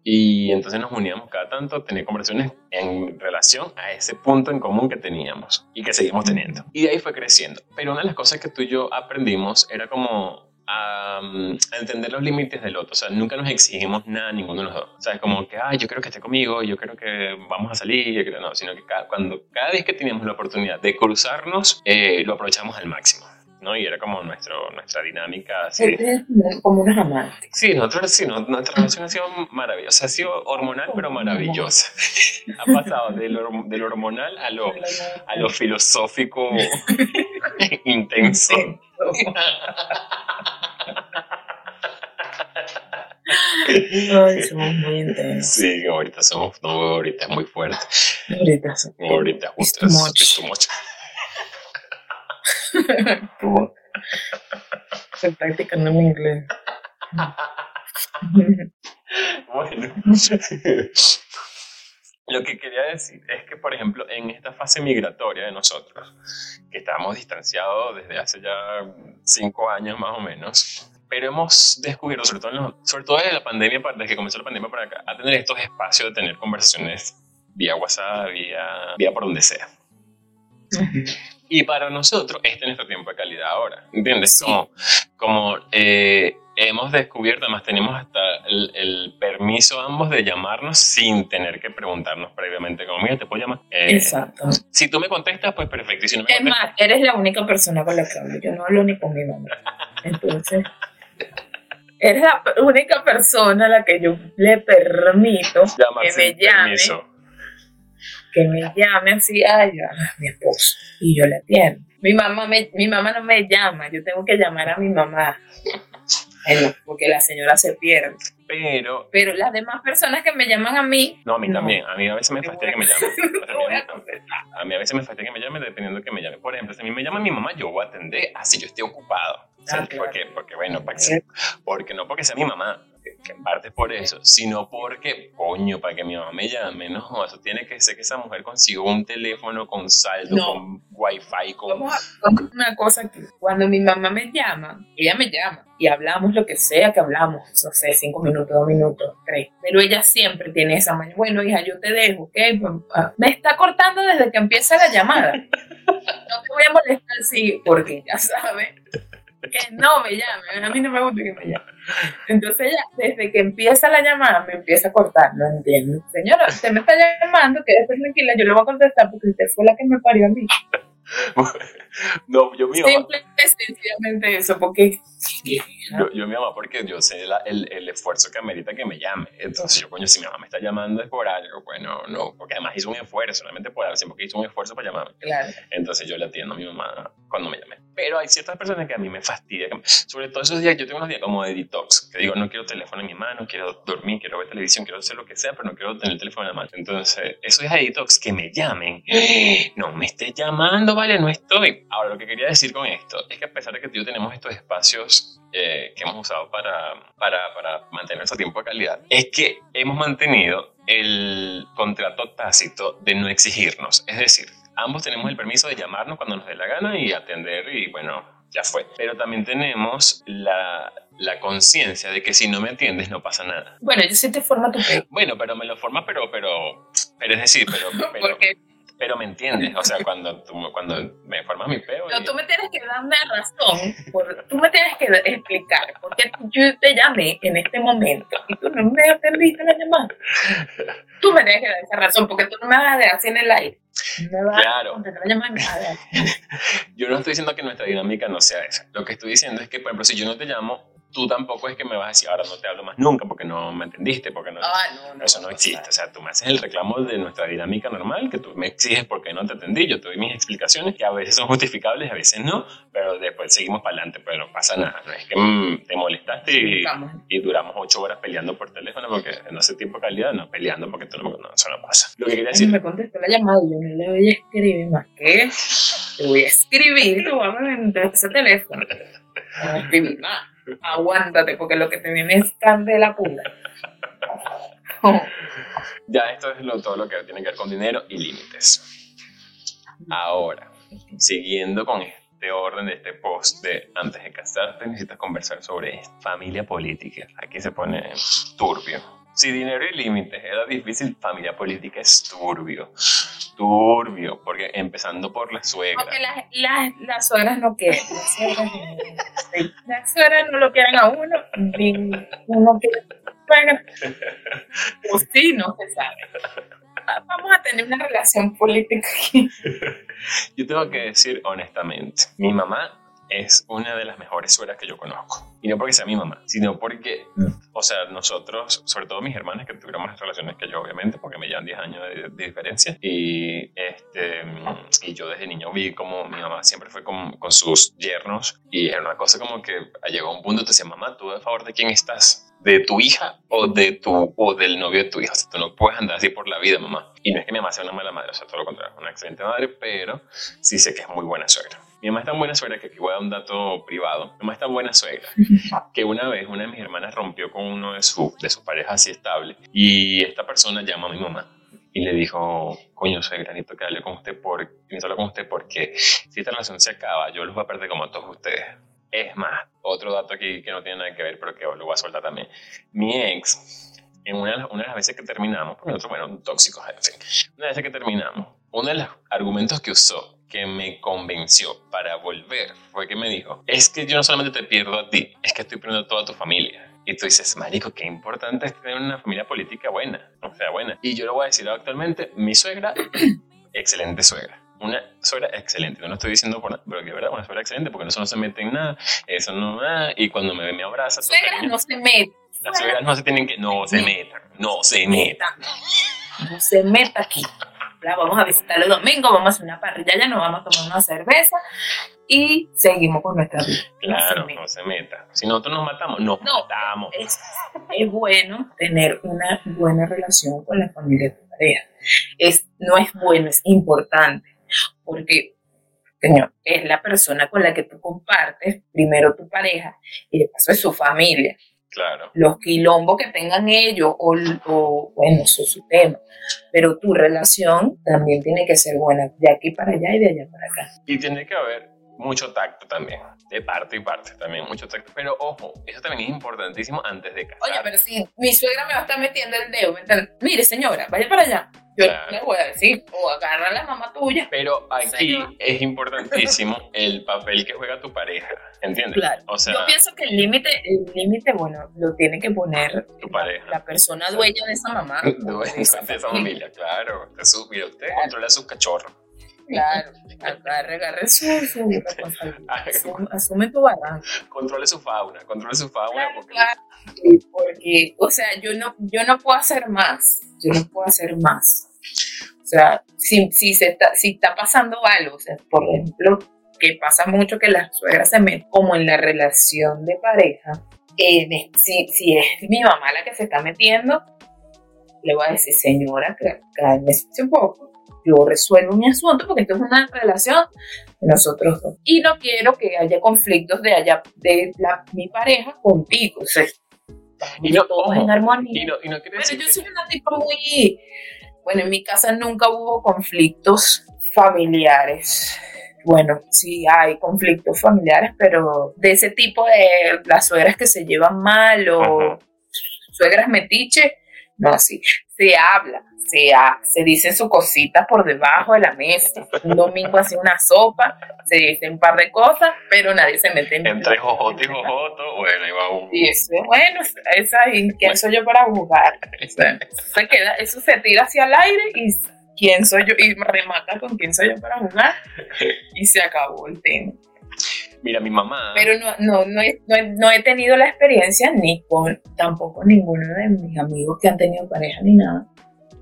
y entonces nos uníamos cada tanto a tener conversaciones en relación a ese punto en común que teníamos y que seguimos teniendo. Y de ahí fue creciendo. Pero una de las cosas que tú y yo aprendimos era como a, entender los límites del otro. O sea, nunca nos exigimos nada ninguno de los dos. O sea, es como que, ay, yo creo que esté conmigo, yo creo que vamos a salir, yo creo no, sino que cada, cuando, cada vez que teníamos la oportunidad de cruzarnos, eh, lo aprovechamos al máximo. ¿No? Y era como nuestro, nuestra dinámica. Así. Como unos amantes. Sí, nosotros, sí, nuestra relación ha sido maravillosa, ha sido hormonal pero maravillosa. (laughs) ha pasado del, del hormonal a lo, a lo filosófico (laughs) intenso. Ay, somos muy intensos. Sí, ahorita somos, no, ahorita es muy fuerte. Ahorita somos. Ahorita, justo, es mucho. Estoy practicando mi inglés. (laughs) bueno. Lo que quería decir es que, por ejemplo, en esta fase migratoria de nosotros, que estábamos distanciados desde hace ya cinco años más o menos, pero hemos descubierto, sobre todo, sobre todo desde la pandemia, desde que comenzó la pandemia para acá, a tener estos espacios de tener conversaciones vía WhatsApp, vía, vía por donde sea. (laughs) Y para nosotros, este es nuestro tiempo de calidad ahora, ¿entiendes? Como, como eh, hemos descubierto, además tenemos hasta el, permiso ambos de llamarnos sin tener que preguntarnos previamente, como, mira, te puedo llamar. Eh, Exacto. Si tú me contestas, pues perfecto. Y si no me es más, eres la única persona con la que hablo, yo no hablo ni con mi mamá. (laughs) Entonces... Eres la única persona a la que yo le permito que me llame. Que me llame así, ay, mi esposo. Y yo le atiendo. Mi mamá, mi mamá no me llama, yo tengo que llamar a mi mamá. porque la señora se pierde. Pero. Pero las demás personas que me llaman a mí. No, a mí también. A mí a veces me fastidia que me llamen. (laughs) a, mí a veces me fastidia que me llamen dependiendo de que me llamen. Por ejemplo, si a mí me llama mi mamá, yo voy a atender así yo estoy ocupado. Ah, porque, porque, bueno, porque no porque sea mi mamá, que en parte es por eso, sino porque, coño, para que mi mamá me llame, no, eso tiene que ser que esa mujer consiga un teléfono con saldo, con wifi, con... una cosa que cuando mi mamá me llama, ella me llama y hablamos lo que sea que hablamos, no sé, cinco minutos, dos minutos, tres, pero ella siempre tiene esa manera, bueno, hija, yo te dejo, ¿ok? Ah, me está cortando desde que empieza la llamada. (laughs) No te voy a molestar, sí, porque ya sabes que no me llamen, a mí no me gusta que me llamen. Entonces ella, desde que empieza la llamada, me empieza a cortar, no entiendo. Señora, usted me está llamando, quédese tranquila, yo le voy a contestar porque usted fue la que me parió a mí. (laughs) no, yo Simple sencillamente eso, porque... Yo, yo mi mamá, porque yo sé el, el, esfuerzo que amerita que me llame. Entonces yo, coño, si mi mamá me está llamando es por algo, bueno, no, porque además hizo un esfuerzo, solamente por algo, porque hizo un esfuerzo para llamarme. Claro. Entonces yo le atiendo a mi mamá cuando me llame. Pero hay ciertas personas que a mí me fastidian, sobre todo esos días, yo tengo unos días como de detox, que digo, no quiero teléfono en mi mano, quiero dormir, quiero ver televisión, quiero hacer lo que sea, pero no quiero tener el teléfono en la mano. Entonces, esos días de detox que me llamen, (gasps) no me estés llamando, vale, no estoy. Ahora, lo que quería decir con esto es que a pesar de que tú tenemos estos espacios eh, que hemos usado para, para, para mantener ese tiempo de calidad, es que hemos mantenido el contrato tácito de no exigirnos. Es decir, ambos tenemos el permiso de llamarnos cuando nos dé la gana y atender y bueno, ya fue. Pero también tenemos la, la conciencia de que si no me atiendes no pasa nada. Bueno, yo sí te forma tu. Bueno, pero me lo forma, pero, pero, pero es decir, pero, (laughs) pero, pero me entiendes, o sea, cuando, tú, cuando me formas mi peo. No, tú me tienes que dar una razón, por, tú me tienes que explicar por qué yo te llamé en este momento y tú no me atendiste la llamada. Tú me tienes que dar esa razón, porque tú no me vas a dejar así en el aire. claro. (laughs) yo no estoy diciendo que nuestra dinámica no sea esa. Lo que estoy diciendo es que, por ejemplo, si yo no te llamo, tú tampoco es que me vas a decir, ahora no te hablo más nunca porque no me entendiste, porque no, ah, no, eso no existe. O sea, tú me haces el reclamo de nuestra dinámica normal, que tú me exiges porque no te atendí, yo te doy mis explicaciones, que a veces son justificables, a veces no, pero después seguimos para adelante, pero no pasa nada. No es que mm, te molestaste y, duramos ocho horas peleando por teléfono porque no hace tiempo de calidad, no peleando porque tú no, no, eso no pasa. Lo que quería decir... Me contestó la llamada y yo no le voy a escribir más que te voy a escribir, tú vas a vender ese teléfono. No voy a escribir más aguántate, porque lo que te viene es candela pura. (laughs) Ya, esto es lo, todo lo que tiene que ver con dinero y límites. Ahora, siguiendo con este orden de este post de antes de casarte, necesitas conversar sobre familia política. Aquí se pone turbio. Si dinero y límites era difícil, familia política es turbio. Turbio, porque empezando por la suegra. Porque las, las, suegras no quieren. (laughs) Las suegras, no lo quieren a uno, ni uno quiere bueno, pues sí, no se sabe. Vamos a tener una relación política aquí. Yo tengo que decir honestamente, mi mamá es una de las mejores suegras que yo conozco. Y no porque sea mi mamá, sino porque, o sea, nosotros, sobre todo mis hermanas, que tuvieron más relaciones que yo, obviamente, porque me llevan 10 años de, diferencia. Y, este, y yo desde niño vi como mi mamá siempre fue con, con sus yernos. Y era una cosa como que llegó a un punto, te decía, mamá, ¿tú a favor de quién estás? de tu hija o de tu o del novio de tu hija. O sea, tú no puedes andar así por la vida, mamá. Y no es que mi mamá sea una mala madre, o sea, todo lo contrario, una excelente madre, pero sí sé que es muy buena suegra. Mi mamá es tan buena suegra que aquí voy a dar un dato privado. Mi mamá es tan buena suegra (laughs) que una vez una de mis hermanas rompió con uno de, su, de sus parejas así estable y esta persona llama a mi mamá y le dijo, coño, soy granito que hable con usted, por, necesito hablar con usted porque si esta relación se acaba, yo los voy a perder como a todos ustedes. Es más, otro dato aquí que no tiene nada que ver, pero que lo voy a soltar también. Mi ex, en una, una de las veces que terminamos, porque nosotros, bueno, tóxicos, en fin, una vez que terminamos, uno de los argumentos que usó que me convenció para volver fue que me dijo, es que yo no solamente te pierdo a ti, es que estoy perdiendo a toda tu familia. Y tú dices, marico, qué importante es tener una familia política buena, o sea, buena. Y yo lo voy a decir actualmente, mi suegra, (clears throat) excelente suegra. Una suegra excelente, no lo estoy diciendo por nada, pero que es verdad, una suegra excelente, porque eso no se mete en nada, eso no nada, y cuando me ve me abraza. Suegras no se meten. Las suegras no se tienen que, no se metan, no se metan. No se meta aquí. Vamos a visitar el domingo, vamos a hacer una parrilla, ya nos vamos a tomar una cerveza y seguimos con nuestra vida. Claro, no se meta. Si nosotros nos matamos, nos matamos. Es, es, bueno tener una buena relación con la familia de tu pareja. Es, no es bueno, es importante. Porque, señor, es la persona con la que tú compartes primero tu pareja y después es su familia. Claro. Los quilombos que tengan ellos, o, o, bueno, eso es su tema. Pero tu relación también tiene que ser buena, de aquí para allá y de allá para acá. Y tiene que haber mucho tacto también, de parte y parte también, mucho tacto. Pero ojo, eso también es importantísimo antes de casar. Oye, pero si mi suegra me va a estar metiendo el dedo, mire señora, vaya para allá. Yo le voy a decir, o agarra a la mamá tuya. Pero aquí es importantísimo el papel que juega tu pareja, ¿entiendes? Claro. O sea, Yo pienso que el límite, el límite, bueno, lo tiene que poner tu pareja. La, persona dueña de esa mamá. dueña de esa, (laughs) familia, claro. Mira, usted controla a sus cachorros. Claro, agarre, su, responsabilidad. (laughs) Asume, tu barranco. Controle su fauna, controle su fauna. porque... Claro, porque, o sea, yo no, yo no puedo hacer más. Yo no puedo hacer más. O sea, si, si, se está, si está pasando algo, o sea, por ejemplo, que pasa mucho que las suegras se meten como en la relación de pareja, eh, si, si es mi mamá la que se está metiendo, le voy a decir, señora, cálmese un poco yo resuelvo mi asunto porque esto es una relación de nosotros dos. Y no quiero que haya conflictos de allá, de la, mi pareja contigo. O sea, y no, todos en armonía. Y no, y no bueno, yo soy una tipo muy... Bueno, en mi casa nunca hubo conflictos familiares. Bueno, sí hay conflictos familiares, pero de ese tipo de las suegras que se llevan mal o suegras metiche, no así. Se habla, se, se dice su cosita por debajo de la mesa. Un domingo hace una sopa, se dice un par de cosas, pero nadie se mete en Entre jojoto y jojoto, bueno, iba un... Y eso, bueno, esa, ¿quién soy yo para jugar? Se, queda, eso se tira hacia el aire y quién soy yo, y remata con quién soy yo para jugar, y se acabó el tema. Mira, mi mamá. Pero no, no, no, he, no, he tenido la experiencia ni con tampoco ninguno de mis amigos que han tenido pareja ni nada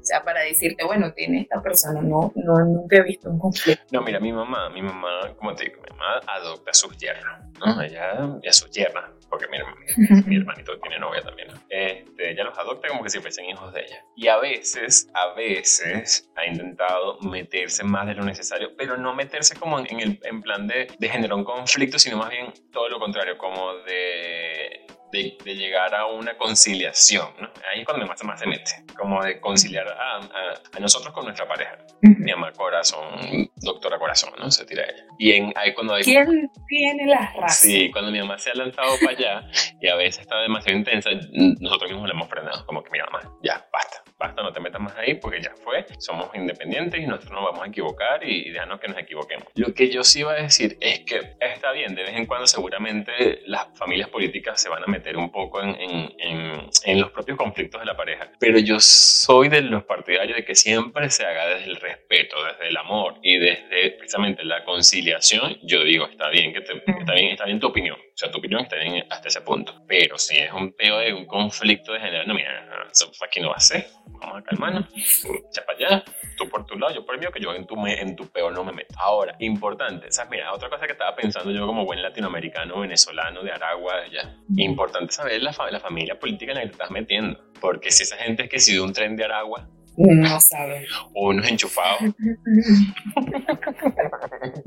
o sea, para decirte, bueno, tiene esta persona, no, no, nunca he visto un conflicto. No, mira, mi mamá, mi mamá, como te digo, mi mamá adopta a sus yernas, ¿no? Ella, a sus yernas, porque mi, mi, hermanito tiene novia también. Este, ella los adopta como que si fuesen hijos de ella. Y a veces, a veces, ha intentado meterse más de lo necesario, pero no meterse como en, el, en plan de, de generar un conflicto, sino más bien todo lo contrario, como de de, llegar a una conciliación. ¿no? Ahí es cuando más, más se mete, como de conciliar a, a, nosotros con nuestra pareja. Mi mamá Corazón, doctora Corazón, ¿no? Se tira ella. Y en, ahí cuando hay, ¿Quién tiene las razas? Sí, cuando mi mamá se ha lanzado para allá (laughs) y a veces está demasiado intensa, nosotros mismos le hemos frenado, como que mira mamá, ya, basta, basta, no te metas más ahí porque ya fue, somos independientes y nosotros nos vamos a equivocar y, y déjanos que nos equivoquemos. Lo que yo sí iba a decir es que está bien, de vez en cuando seguramente las familias políticas se van a meter un poco en, en, en, los propios conflictos de la pareja. Pero yo soy de los partidarios de que siempre se haga desde el respeto, desde el amor y desde precisamente la conciliación. Yo digo, está bien, que está bien, está bien tu opinión. O sea, tu opinión está bien hasta ese punto. Pero si es un peo de un conflicto de género, no, mira, eso aquí no va a ser. Vamos a calmarnos. Echa para allá. Tú por tu lado, yo por el mío, que yo en tu, en tu peo no me meto. Ahora, importante. ¿sabes? Mira, otra cosa que estaba pensando yo como buen latinoamericano, venezolano, de Aragua, ya. Importante saber la, la familia política en la que te estás metiendo. Porque si esa gente es que si de un tren de Aragua, no saben. O unos enchufados.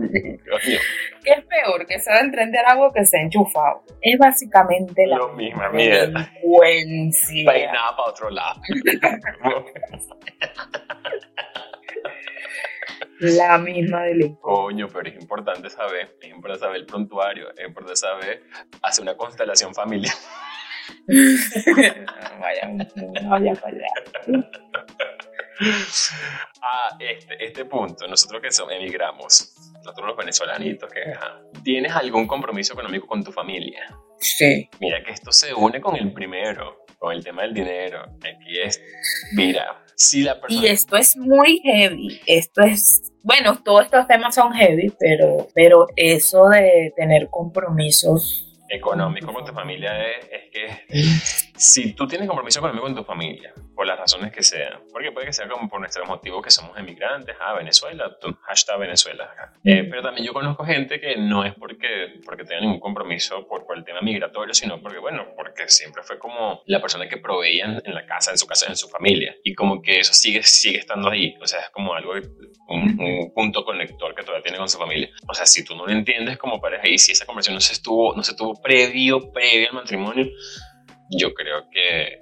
¿Qué es peor? Que sea el tren de Aragua que sea enchufado. Es básicamente la Lo misma mierda. Peinada para otro lado. La misma del Coño, pero es importante saber, es importante saber el prontuario, es importante saber hacer una constelación familiar. (laughs) vaya, vaya para allá. A (laughs) este, este punto, nosotros que somos, emigramos, nosotros los venezolanitos, que ¿tienes algún compromiso económico con tu familia? Sí. Mira que esto se une con el primero, con el tema del dinero. Aquí es, mira, si la persona... Y esto es muy heavy, esto es bueno, todos estos temas son heavy, pero, pero eso de tener compromisos económico con tu familia es, que si tú tienes compromiso económico con tu familia, por las razones que sean, porque puede que sea como por nuestro motivo que somos emigrantes a Venezuela, hashtag Venezuela. Eh, pero también yo conozco gente que no es porque, porque tenga ningún compromiso por, por, el tema migratorio, sino porque, bueno, porque siempre fue como la persona que proveían en la casa, en su casa, en su familia. Y como que eso sigue, sigue estando ahí. O sea, es como algo, un, un punto conector que todavía tiene con su familia. O sea, si tú no lo entiendes como pareja y si esa conversación no se estuvo, no se tuvo previo, previo al matrimonio, yo creo que,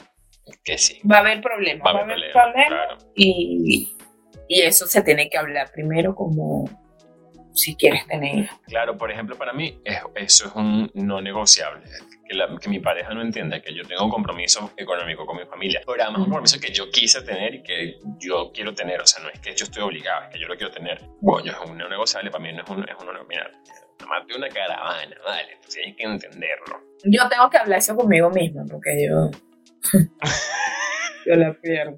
que sí. Va a haber problemas. Va a haber problemas. y, y eso se tiene que hablar primero como si quieres tener Claro, por ejemplo, para mí eso es un no negociable. Que, que, mi pareja no entienda que yo tengo un compromiso económico con mi familia, pero además un compromiso que yo quise tener y que yo quiero tener. O sea, no es que yo estoy obligado, es que yo lo quiero tener. Bueno, es un no negociable, para mí no es un, es un no, mira, de una caravana, vale, tú tienes que entenderlo. Yo tengo que hablar eso conmigo misma, porque yo... (laughs) yo la pierdo.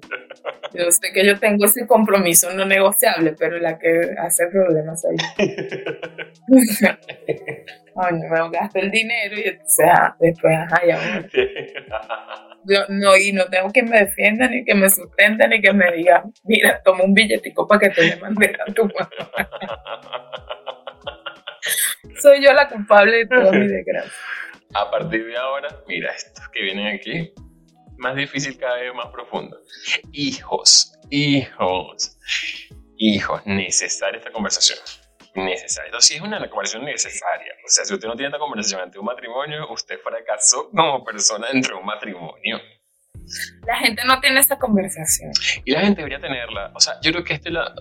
Yo sé que yo tengo ese compromiso no negociable, pero la que hace problemas soy (laughs) Ay, me gasto el dinero y entonces, ah, después, ajá, ya Yo, no, y no tengo que me defienda, ni que me sustente, ni que me diga, mira, toma un billetico para que te le mandes a tu mamá. (laughs) Soy yo la culpable de toda mi desgracia. A partir de ahora, mira, estos que vienen aquí, más difícil cada vez más profundo. Hijos, hijos, hijos, necesaria esta conversación. Necesaria. Esto sí es una conversación necesaria. O sea, si usted no tiene esta conversación ante un matrimonio, usted fracasó como persona dentro de un matrimonio. La gente no tiene esta conversación. Y la gente debería tenerla. O sea, yo creo que este la,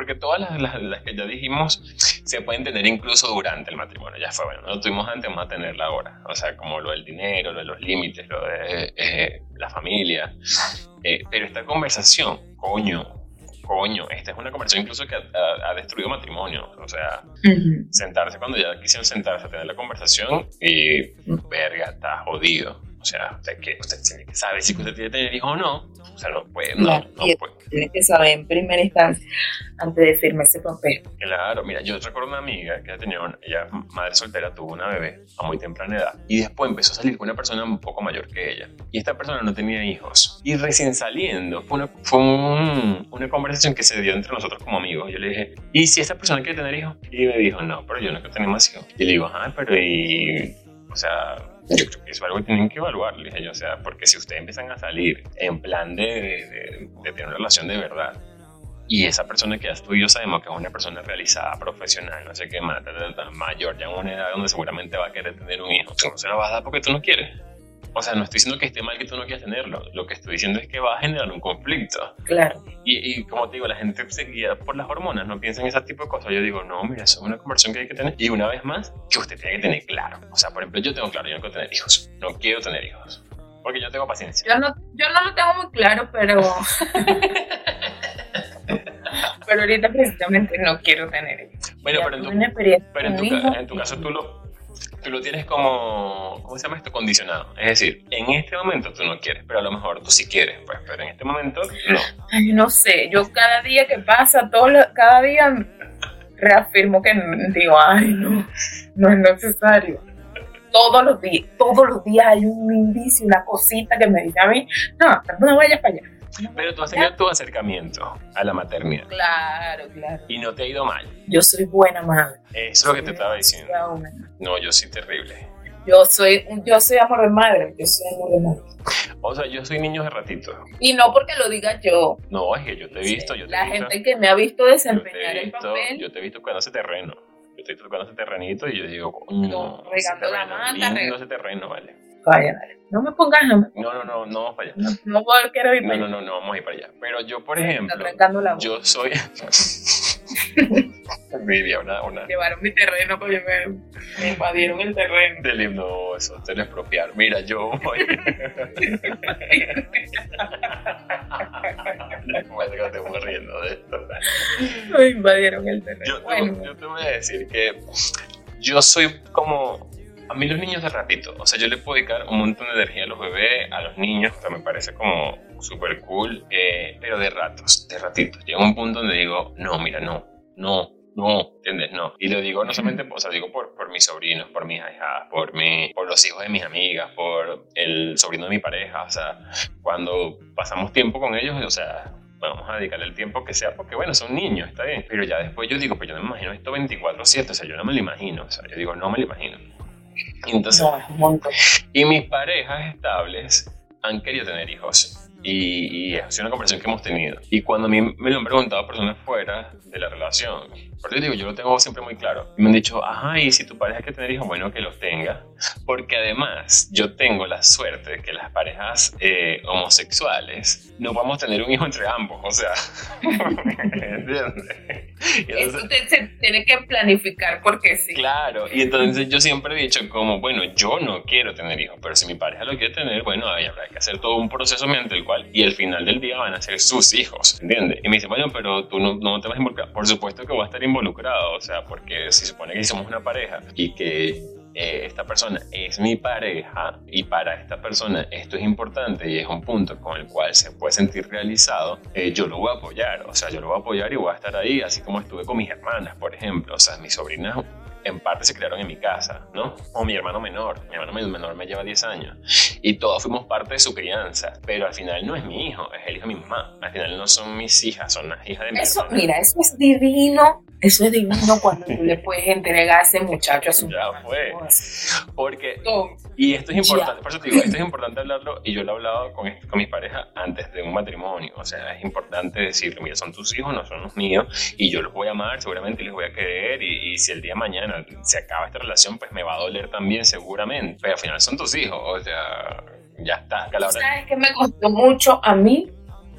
porque todas las, que ya dijimos se pueden tener incluso durante el matrimonio. Ya fue, bueno, no lo tuvimos antes, vamos a tenerla ahora. O sea, como lo del dinero, lo de los límites, lo de eh, la familia. Eh, pero esta conversación, coño, coño, esta es una conversación incluso que ha, destruido matrimonio. O sea, sentarse cuando ya quisieron sentarse a tener la conversación y, verga, está jodido. O sea, usted, que, usted tiene que saber si usted tiene que tener hijos o no. O sea, no puede, no, no puede. Tiene que saber en primera instancia antes de firmar ese papel. Claro, mira, yo recuerdo una amiga que tenía, ella madre soltera, tuvo una bebé a muy temprana edad y después empezó a salir con una persona un poco mayor que ella. Y esta persona no tenía hijos. Y recién saliendo, fue una, fue una conversación que se dio entre nosotros como amigos. Yo le dije, ¿y si esta persona quiere tener hijos? Y me dijo, no, pero yo no quiero tener más hijos. Y le digo, ah, pero y... O sea, yo creo que eso es algo que tienen que evaluar, le dije yo, o sea, porque si ustedes empiezan a salir en plan de tener una relación de verdad, y esa persona que ya tú y yo sabemos que es una persona realizada, profesional, no sé qué, más, mayor, ya en una edad donde seguramente va a querer tener un hijo, no se lo vas a dar porque tú no quieres. O sea, no estoy diciendo que esté mal que tú no quieras tenerlo. Lo que estoy diciendo es que va a generar un conflicto. Claro. Y, como te digo, la gente se guía por las hormonas, no piensa en ese tipo de cosas. Yo digo, no, mira, eso es una conversión que hay que tener. Y una vez más, que usted tiene que tener claro. O sea, por ejemplo, yo tengo claro, yo no quiero tener hijos. No quiero tener hijos. Porque yo tengo paciencia. Yo no, yo no lo tengo muy claro, pero... (laughs) pero ahorita precisamente no quiero tener hijos. Bueno, pero, en tu, pero en, tu, en tu caso tú lo tú lo tienes como, ¿cómo se llama esto? Condicionado. Es decir, en este momento tú no quieres, pero a lo mejor tú sí quieres, pues, pero en este momento no. Ay, no sé, yo cada día que pasa, todo cada día reafirmo que digo, ay, no, no es necesario. Todos los días, todos los días hay un indicio, una cosita que me dice a mí, no, no vayas para allá pero tú has tenido tu acercamiento a la maternidad. Claro, claro. Y no te ha ido mal. Yo soy buena madre. Eso es lo que te estaba diciendo. No, yo soy terrible. Yo soy, yo soy amor de madre, yo soy amor de madre. O sea, yo soy niño de ratito. Y no porque lo diga yo. No, es que yo te he visto. Yo te la he visto, gente que me ha visto desempeñar el papel. Yo te he visto cuando hace terreno. Yo te he visto cuando hace terrenito y yo digo, no, regando la mata. Lindo ese terreno, vale. Vaya, vale. No me pongas No, no, no, no vamos para allá. No, no puedo, quiero ir para no, allá. No, no, no, vamos a ir para allá. Pero yo, por ejemplo, la yo soy... (laughs) Envidia, una, una. Llevaron mi terreno, porque me, me invadieron el terreno. Del himno, eso, te lo expropiaron. Mira, yo voy. (laughs) (laughs) bueno, que te voy riendo de esto. Me invadieron el terreno. Yo, bueno, yo te voy a decir que yo soy como. A mí los niños de ratito, o sea, yo le puedo dedicar un montón de energía a los bebés, a los niños, o sea, me parece como súper cool, eh, pero de ratos, de ratitos. Llega un punto donde digo, no, mira, no, no, no, ¿entiendes? No. Y lo digo no solamente, o sea, digo por, mis sobrinos, por mis hijadas, por, mi, por los hijos de mis amigas, por el sobrino de mi pareja, o sea, cuando pasamos tiempo con ellos, o sea, vamos a dedicarle el tiempo que sea, porque bueno, son niños, está bien. Pero ya después yo digo, pues yo no me imagino esto 24/7, o sea, yo no me lo imagino, o sea, yo digo, no me lo imagino. Y entonces, es y mis parejas estables han querido tener hijos. Y, y sido una conversación que hemos tenido. Y cuando a mí me lo han preguntado personas fuera de la relación, por eso digo, yo lo tengo siempre muy claro. Y me han dicho, ajá, y si tu pareja quiere tener hijos, bueno, que los tenga. Porque además, yo tengo la suerte de que las parejas eh, homosexuales no vamos a tener un hijo entre ambos. O sea, (laughs) ¿entiendes? (laughs) Eso te- se tiene que planificar porque sí. Claro, y entonces yo siempre he dicho como, bueno, yo no quiero tener hijos, pero si mi pareja lo quiere tener, bueno, ahí habrá que hacer todo un proceso mediante el cual, y al final del día van a ser sus hijos, ¿entiendes? Y me dice, bueno, pero tú no, no te vas a involucrar. Por supuesto que voy a estar involucrado, o sea, porque si supone que somos una pareja y que eh, esta persona es mi pareja y para esta persona esto es importante y es un punto con el cual se puede sentir realizado, eh, yo lo voy a apoyar, o sea, yo lo voy a apoyar y voy a estar ahí, así como estuve con mis hermanas, por ejemplo, o sea, mis sobrinas en parte se crearon en mi casa, ¿no? O mi hermano menor, mi hermano menor me lleva 10 años y todos fuimos parte de su crianza, pero al final no es mi hijo, es el hijo de mi mamá, al final no son mis hijas, son las hijas de mi Eso, hermana. mira, eso es divino. Eso es divino (laughs) cuando tú le puedes entregar a ese muchacho a su Ya mamá. fue. Porque. Y esto es importante, por eso te digo, esto es (laughs) importante hablarlo y yo lo he hablado con, con mis parejas antes de un matrimonio. O sea, es importante decirle, mira, son tus hijos, no son los míos y yo los voy a amar seguramente les voy a querer y, y si el día de mañana se acaba esta relación, pues me va a doler también seguramente. Pero al final son tus hijos, o sea, ya está. que a la hora- ¿Sabes qué me costó mucho a mí?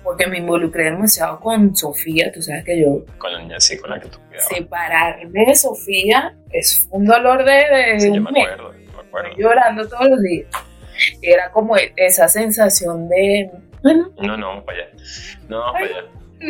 Porque me involucré demasiado con Sofía. Tú sabes que yo Con la niña así, con la que tú cuidabas. separarme de Sofía es un dolor de, de Sí, yo me acuerdo, me acuerdo. llorando todos los días. Era como esa sensación de, bueno, No, no, vamos para allá. No, para allá.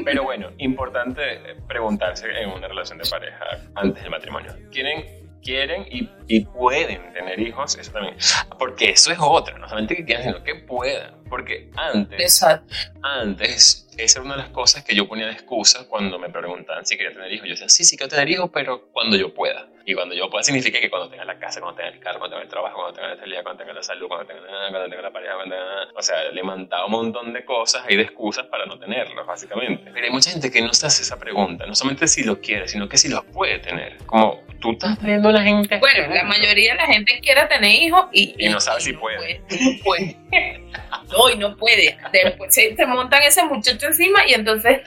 Pero bueno, importante preguntarse en una relación de pareja antes del matrimonio. ¿Quieren, quieren y, y pueden tener hijos? Eso también. Porque eso es otra, no solamente que quieran, sino que puedan. Porque antes, exacto. antes, esa era una de las cosas que yo ponía de excusa cuando me preguntaban si quería tener hijos. Yo decía, sí, sí quiero tener hijos, pero cuando yo pueda. Y cuando yo pueda significa que cuando tenga la casa, cuando tenga el carro, cuando tenga el trabajo, cuando tenga la estabilidad, cuando tenga la salud, cuando tenga, cuando tenga la pareja, cuando tenga... O sea, le mandaba un montón de cosas y de excusas para no tenerlos, básicamente. Pero hay mucha gente que no se hace esa pregunta, no solamente si lo quiere, sino que si los puede tener. Como, tú estás teniendo a la gente... Bueno, la mayoría de la gente quiere tener hijos y, Y no sabe si puede. No puede. (laughs) (laughs) No, y no puede. Después se, se montan ese muchacho encima y entonces,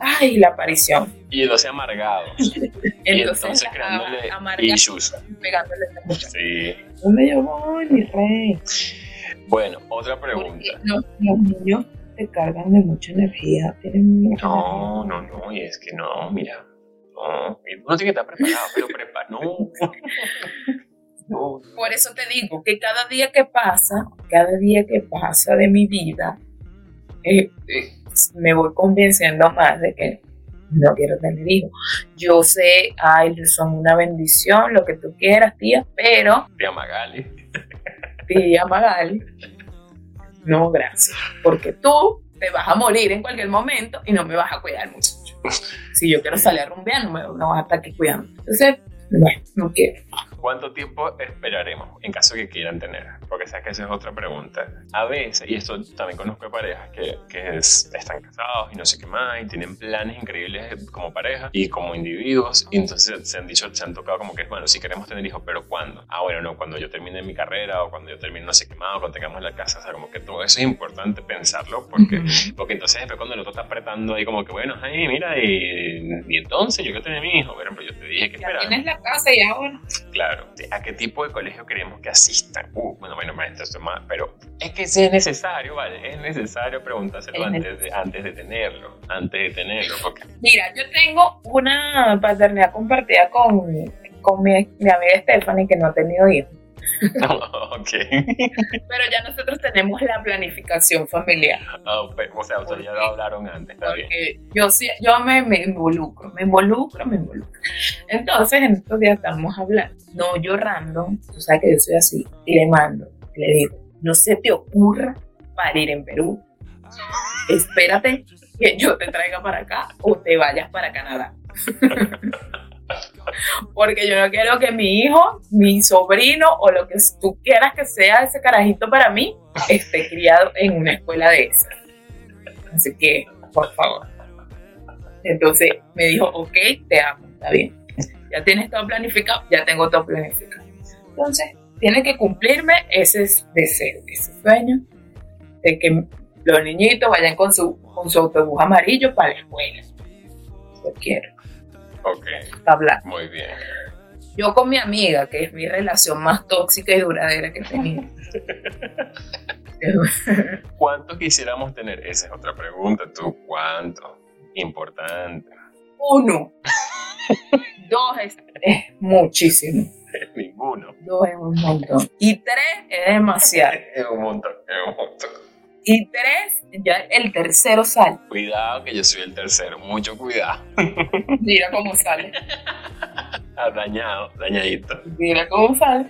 ay, la aparición. Y entonces amargado. (laughs) y entonces creándole amarga- issues. pegándole. Sí. ¿Dónde yo voy, mi rey? Bueno, otra pregunta. los, los niños te cargan de mucha energía. Tienen mucha No, no, no, y es que no, mira. No, uno tiene que estar preparado, pero prepara. No. No. (laughs) Por eso te digo que cada día que pasa, cada día que pasa de mi vida, eh, eh, me voy convenciendo más de que no quiero tener hijos. Yo sé, ay, son una bendición, lo que tú quieras, tía, pero, Tía Magali. tía Magali, no, gracias. Porque tú te vas a morir en cualquier momento y no me vas a cuidar mucho. Si yo quiero salir a rumbear, no, me, no vas a estar aquí cuidando. Entonces, bueno, no quiero. ¿Cuánto tiempo esperaremos en caso que quieran tener? Porque sabes que esa es otra pregunta. A veces, y esto también conozco de parejas que, que es- están casados y no sé qué más, y tienen planes increíbles como pareja y como individuos, y entonces se han dicho, se han tocado como que, bueno, si queremos tener hijos, pero ¿cuándo? Ah, bueno, no, cuando yo termine mi carrera o cuando yo termine no sé qué más, o cuando tengamos la casa, o sea, como que todo eso es importante pensarlo porque porque entonces después cuando el otro está apretando ahí como que, bueno, ay, mira, y, y entonces yo quiero tener mi hijo. Bueno, pero yo te dije que Ya espera. tienes la casa y ahora. claro. ¿A qué tipo de colegio queremos que asistan? Uh, bueno, bueno, maestro, más, pero es que sí es necesario, ¿vale? Es necesario preguntárselo antes de, antes de tenerlo, antes de tenerlo. Porque... Mira, yo tengo una paternidad compartida con, con mi, mi amiga Stephanie que no ha tenido hijos. Ok. Pero ya nosotros tenemos la planificación familiar. Oh, o sea, ustedes ya lo hablaron antes. Está bien. Porque yo, sí, yo me, me involucro, me involucro, me involucro. Entonces, en estos días estamos hablando. No, yo random, tú sabes que yo soy así, y le mando, y le digo, no se te ocurra parir en Perú. Espérate que yo te traiga para acá o te vayas para Canadá. (laughs) Porque yo no quiero que mi hijo, mi sobrino o lo que tú quieras que sea ese carajito para mí esté criado en una escuela de esa. Así que, por favor. Entonces me dijo, ok, te amo, está bien. Ya tienes todo planificado, ya tengo todo planificado. Entonces, tiene que cumplirme ese deseo, ese sueño de que los niñitos vayan con su, con su autobús amarillo para la escuela. Yo quiero. Ok, Hablar. muy bien. Yo con mi amiga, que es mi relación más tóxica y duradera que he tenido. (laughs) ¿Cuánto quisiéramos tener? Esa es otra pregunta. ¿Tú cuánto? Importante. Uno. (laughs) Dos es, es muchísimo. Ninguno. Dos es un montón. Y tres es demasiado. (laughs) Es un montón, es un montón. Y tres, ya el tercero sale. Cuidado que yo soy el tercero. Mucho cuidado. (laughs) Mira cómo sale. Dañado, dañadito. Mira cómo sale.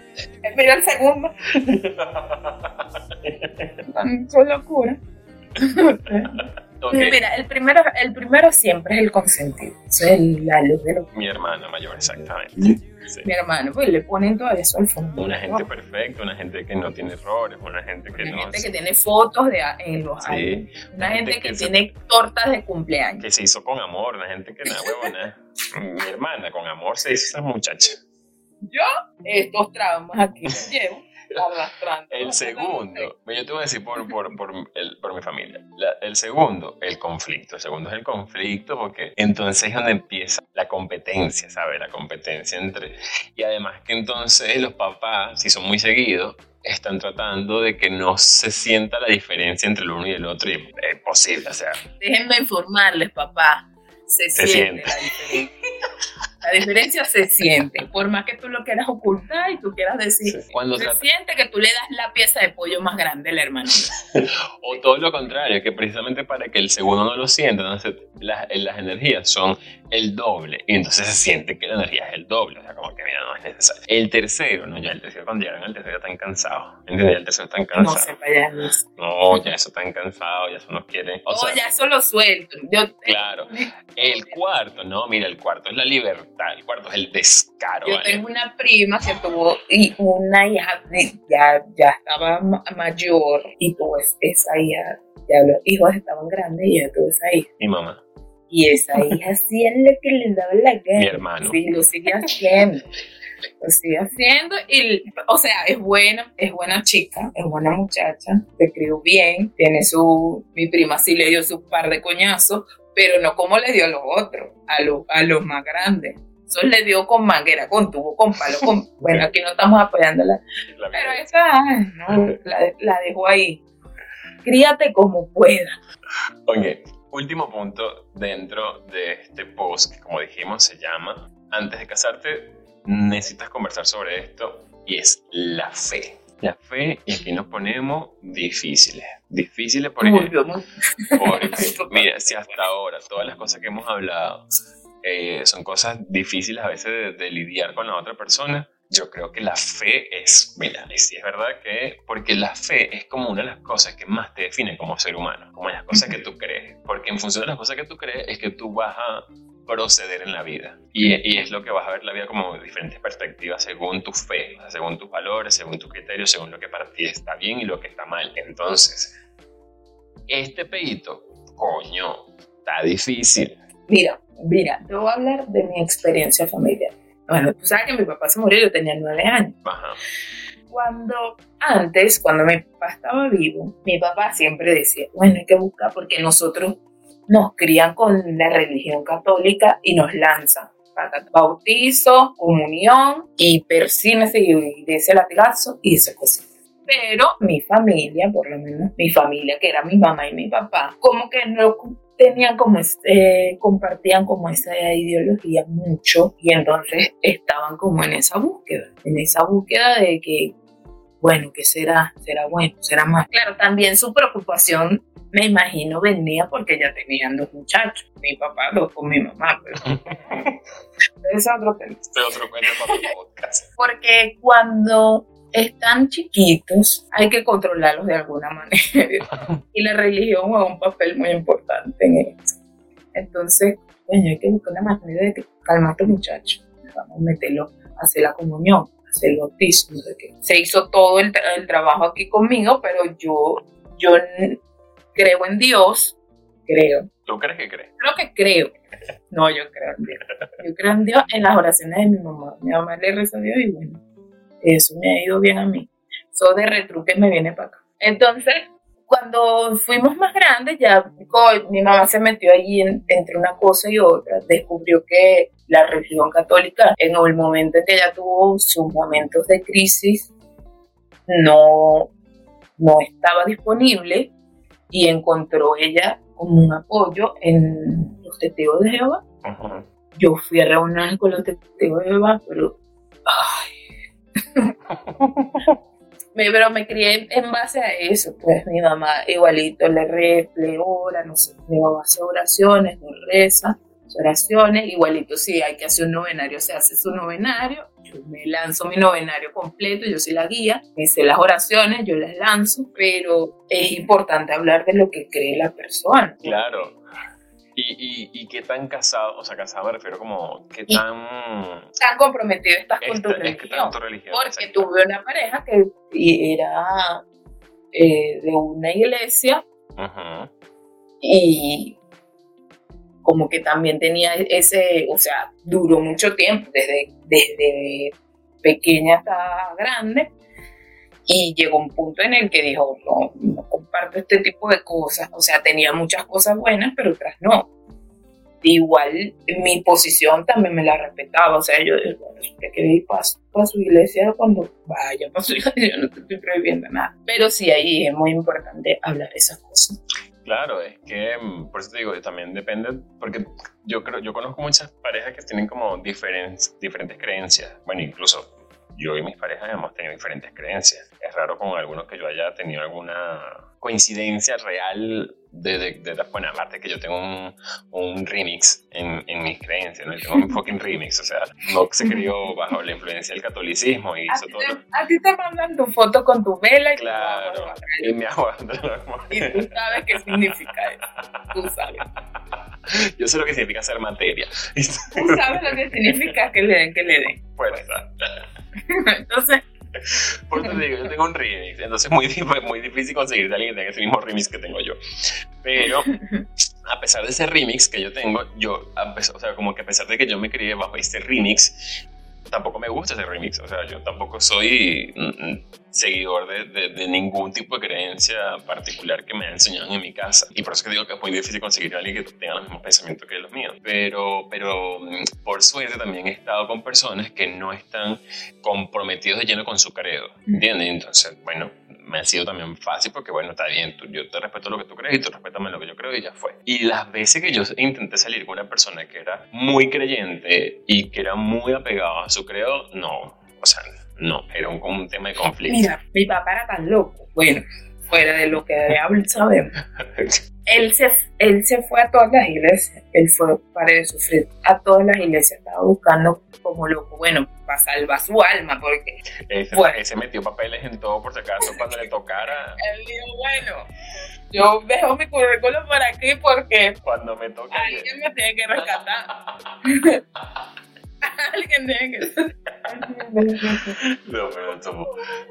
Mira el segundo. (laughs) Son locura. Mira, el primero, el primero siempre es el consentido. Eso es la luz de los Mi hermana mayor, exactamente. Sí. mi hermano, pues le ponen todo eso al fondo. Una gente perfecta, una gente que no tiene errores, una gente que Una no. gente que tiene fotos de en los. Sí, Una gente que, se- tiene tortas de cumpleaños. que se hizo con amor, una gente que nada, huevona. Mi hermana con amor se hizo esa muchacha. Yo, estos traumas aquí los llevo. El segundo, yo te voy a decir por, por, por, el- por mi familia. La- el segundo, el conflicto. El segundo es el conflicto porque entonces es donde empieza la competencia, ¿sabes? La competencia entre... Y además que entonces los papás, si son muy seguidos, están tratando de que no se sienta la diferencia entre el uno y el otro y es posible, o sea, Déjenme informarles, papá. Se, Se siente, siente. la diferencia. La diferencia se (laughs) siente. Por más que tú lo quieras ocultar y tú quieras decir, cuando se siente que tú le das la pieza de pollo más grande al hermano. (laughs) O todo lo contrario, que precisamente para que el segundo no lo sienta, entonces las, las energías son el doble. Y entonces se siente que la energía es el doble. O sea, como que mira, no es necesario. El tercero, no, ya el tercero, cuando llegan al tercero ya están cansados. ¿Entiendes? Ya el tercero están cansados. ya. No, sé. No, ya eso están cansados, ya eso no quieren. O Oh, sea, ya eso lo suelto. Yo, claro. (laughs) El cuarto, no, mira, el cuarto es la libertad, el cuarto es el descaro. Yo ¿vale? tengo una prima que tuvo y una hija, de- ya, ya estaba ma- mayor y tuvo es- esa hija, ya los hijos estaban grandes y ella tuvo esa hija. Mi mamá. Y esa hija hacía lo que le daba la gana. Mi hermano. Sí, lo sigue haciendo. Lo sigue haciendo y, o sea, es buena, es buena chica, es buena muchacha, te crió bien, tiene su, mi prima sí le dio su par de coñazos, pero no como le dio a los otros, a, los a los más grandes. Eso le dio con manguera, con tubo, con palo, con... (laughs) Bueno, aquí no estamos apoyándola, La pero esa, no, la, la dejo ahí. Críate como puedas. Oye, último punto dentro de este post que como dijimos se llama Antes de casarte necesitas conversar sobre esto y es la fe. La fe y aquí nos ponemos difíciles. Difíciles porque, (laughs) porque mira, si hasta ahora todas las cosas que hemos hablado eh, son cosas difíciles a veces de, de lidiar con la otra persona, yo creo que la fe es, mira, y sí es verdad que, porque la fe es como una de las cosas que más te define como ser humano, como las cosas que tú crees, porque en función de las cosas que tú crees es que tú vas a proceder en la vida y, y es lo que vas a ver la vida como diferentes perspectivas según tu fe, según tus valores, según tus criterios, según lo que para ti está bien y lo que está mal. Entonces, este pedito, coño, está difícil. Mira, mira, te voy a hablar de mi experiencia familiar. Bueno, tú sabes que mi papá se murió, yo tenía nueve años. Ajá. Cuando, antes, cuando mi papá estaba vivo, mi papá siempre decía, bueno, hay que buscar porque nosotros nos crían con la religión católica y nos lanzan bautizo, comunión y persínese y de ese latigazo y esa cosa. Pero mi familia, por lo menos mi familia, que era mi mamá y mi papá, como que no tenían como, eh, compartían como esa ideología mucho y entonces estaban como en esa búsqueda, en esa búsqueda de que, bueno, ¿qué será? ¿Será bueno? ¿Será más? Claro, también su preocupación me imagino venía porque ya tenían dos muchachos, mi papá dos con mi mamá, pero (laughs) es otro tema. Este otro cuento para mi podcast. Porque cuando están chiquitos, hay que controlarlos de alguna manera. (laughs) y la religión juega un papel muy importante en eso. Entonces, bueno, hay que buscar una manera de calmar a estos muchachos. Vamos a meterlo a hacer la comunión, a hacer el bautismo. se hizo todo el, el, trabajo aquí conmigo, pero yo, yo creo en Dios, creo. ¿Tú crees que crees? Creo que creo. No, yo creo en Dios. Yo creo en Dios en las oraciones de mi mamá. Mi mamá le reza a Dios y bueno, eso me ha ido bien a mí. Eso de retruque me viene para acá. Entonces, cuando fuimos más grandes, ya mi mamá se metió allí entre una cosa y otra, descubrió que la religión católica, en el momento en que ella tuvo sus momentos de crisis, no, no estaba disponible y encontró ella como un apoyo en los testigos de Jehová. Yo fui a reuniones con los testigos de Jehová, pero... Ay. (laughs) pero me crié en base a eso, pues mi mamá igualito le re, le ora, no sé, mi mamá hace oraciones, no reza, oraciones, igualito si hay que hacer un novenario, se hace su novenario, yo me lanzo mi novenario completo, yo soy la guía, me sé las oraciones, yo las lanzo, pero es importante hablar de lo que cree la persona. Claro. ¿Y, y, qué tan casado, o sea, casado me refiero como, qué tan... Tan comprometido estás con tu religión. porque tuve una pareja que era eh, de una iglesia y como que también tenía ese, o sea, duró mucho tiempo, desde, desde pequeña hasta grande, y llegó un punto en el que dijo, no, no comparto este tipo de cosas, o sea, tenía muchas cosas buenas, pero otras no. Igual mi posición también me la respetaba, o sea, yo, bueno, que ir para su iglesia cuando vaya para su (laughs) iglesia, yo no te estoy prohibiendo nada. Pero sí, ahí es muy importante hablar de esas cosas. Claro, es que mm, por eso te digo, también depende, porque yo creo, yo conozco muchas parejas que tienen como diferentes, diferentes creencias. Bueno, incluso yo y mis parejas hemos tenido diferentes creencias. Es raro con algunos que yo haya tenido alguna coincidencia real de, de, de bueno, aparte que yo tengo un, un remix en, en, mis creencias, ¿no? Yo tengo un (laughs) fucking remix, o sea, no se crió bajo la influencia del catolicismo y hizo todo. a ti te mandan tu foto con tu vela y Claro, y agua. (laughs) y tú sabes qué significa eso, tú sabes. Yo sé lo que significa ser materia. Tú sabes lo que significa que le den, que le den. Fuerza. Entonces, (laughs) por eso te digo, yo tengo un remix, entonces es muy, muy difícil conseguir de alguien que tenga ese mismo remix que tengo yo. Pero (laughs) a pesar de ese remix que yo tengo, yo, o sea, como que a pesar de que yo me crié bajo este remix, tampoco me gusta ese remix. O sea, yo tampoco soy mm, mm, seguidor de, de, ningún tipo de creencia particular que me enseñado en mi casa. Y por eso que digo que es muy difícil conseguir a alguien que tenga los mismos pensamientos que los míos. Pero, pero mm, por suerte también he estado con personas que no están comprometidos de lleno con su credo. ¿Entiendes? Entonces, bueno, me ha sido también fácil porque, bueno, está bien, yo te respeto lo que tú crees y tú respétame lo que yo creo y ya fue. Y las veces que yo intenté salir con una persona que era muy creyente y que era muy apegado a su credo, no, o sea, no, era un, un tema de conflicto. Mira, mi papá era tan loco, bueno, fuera de lo que sabemos. él se, él se fue a todas las iglesias, él fue para de sufrir a todas las iglesias, estaba buscando como loco, bueno, para salvar su alma, porque... Ese, se metió papeles en todo por si acaso cuando le tocara. Él dijo, bueno, yo dejo mi currículum por aquí porque... Cuando me toque... Alguien me tiene que rescatar. (laughs) Alguien tiene que... no, pero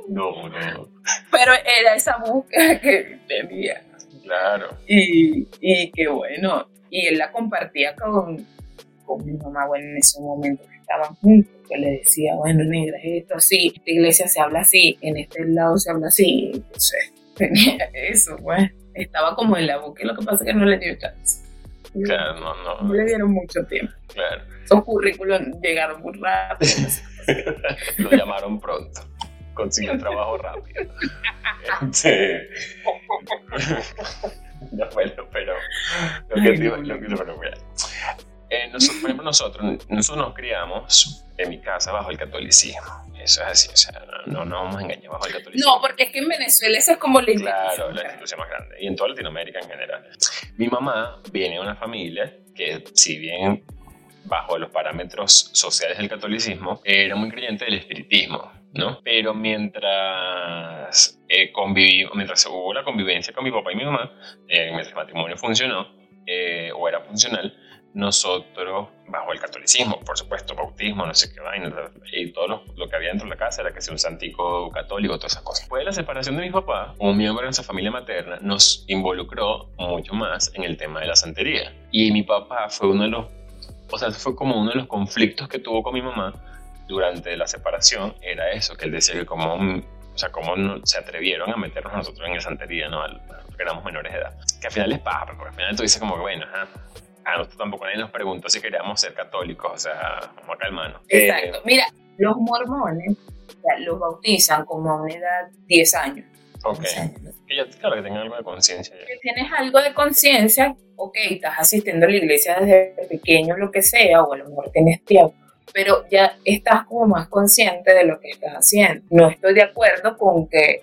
no, no. Pero era esa búsqueda que tenía. Claro. Y, y que bueno, y él la compartía con, con mi mamá, bueno, en ese momento que estaban juntos, que le decía, bueno, negra, esto así, esta iglesia se habla así, en este lado se habla así, entonces (laughs) tenía eso, pues, estaba como en la y lo que pasa es que no le dio chance. Claro, no, no. No le dieron mucho tiempo. Claro. Esos currículos llegaron muy rápido. (laughs) Lo llamaron pronto. Consiguió trabajo rápido. Este, no, bueno, pero lo que te iba- lo que- pero mira, eh, nosotros, por ejemplo, nosotros, nosotros nos criamos en mi casa bajo el catolicismo. Eso es así, o sea, no, no vamos a engañar bajo el catolicismo. No, porque es que en Venezuela esa es como la Claro, la institución más grande. Y en toda Latinoamérica en general. Mi mamá viene de una familia que, si bien bajo los parámetros sociales del catolicismo, era muy creyente del espiritismo, ¿no? Pero mientras, eh, conviví- mientras hubo la convivencia con mi papá y mi mamá, eh, mientras el matrimonio funcionó, eh, o era funcional, nosotros, bajo el catolicismo, por supuesto, bautismo, no sé qué vaina, y todo lo, que había dentro de la casa era que sea un santico católico, todas esas cosas. Después de la separación de mi papá, un miembro de nuestra familia materna nos involucró mucho más en el tema de la santería. Y mi papá fue uno de los, o sea, fue como uno de los conflictos que tuvo con mi mamá durante la separación, era eso, que él decía que como, o sea, cómo no, se atrevieron a meternos nosotros en la santería, ¿no? Porque éramos menores de edad. Que al final es paja, porque al final tú dices como que, bueno, ajá, a nosotros tampoco nadie nos preguntó si queríamos ser católicos, o sea, vamos a calmarnos. Exacto. Eh, Mira, los mormones los bautizan como a una edad 10 años. ok. 11 años. Que ya, claro, que tengan algo de conciencia. que tienes algo de conciencia, ok, estás asistiendo a la iglesia desde pequeño, lo que sea, o a lo mejor tienes tiempo, pero ya estás como más consciente de lo que estás haciendo. No estoy de acuerdo con que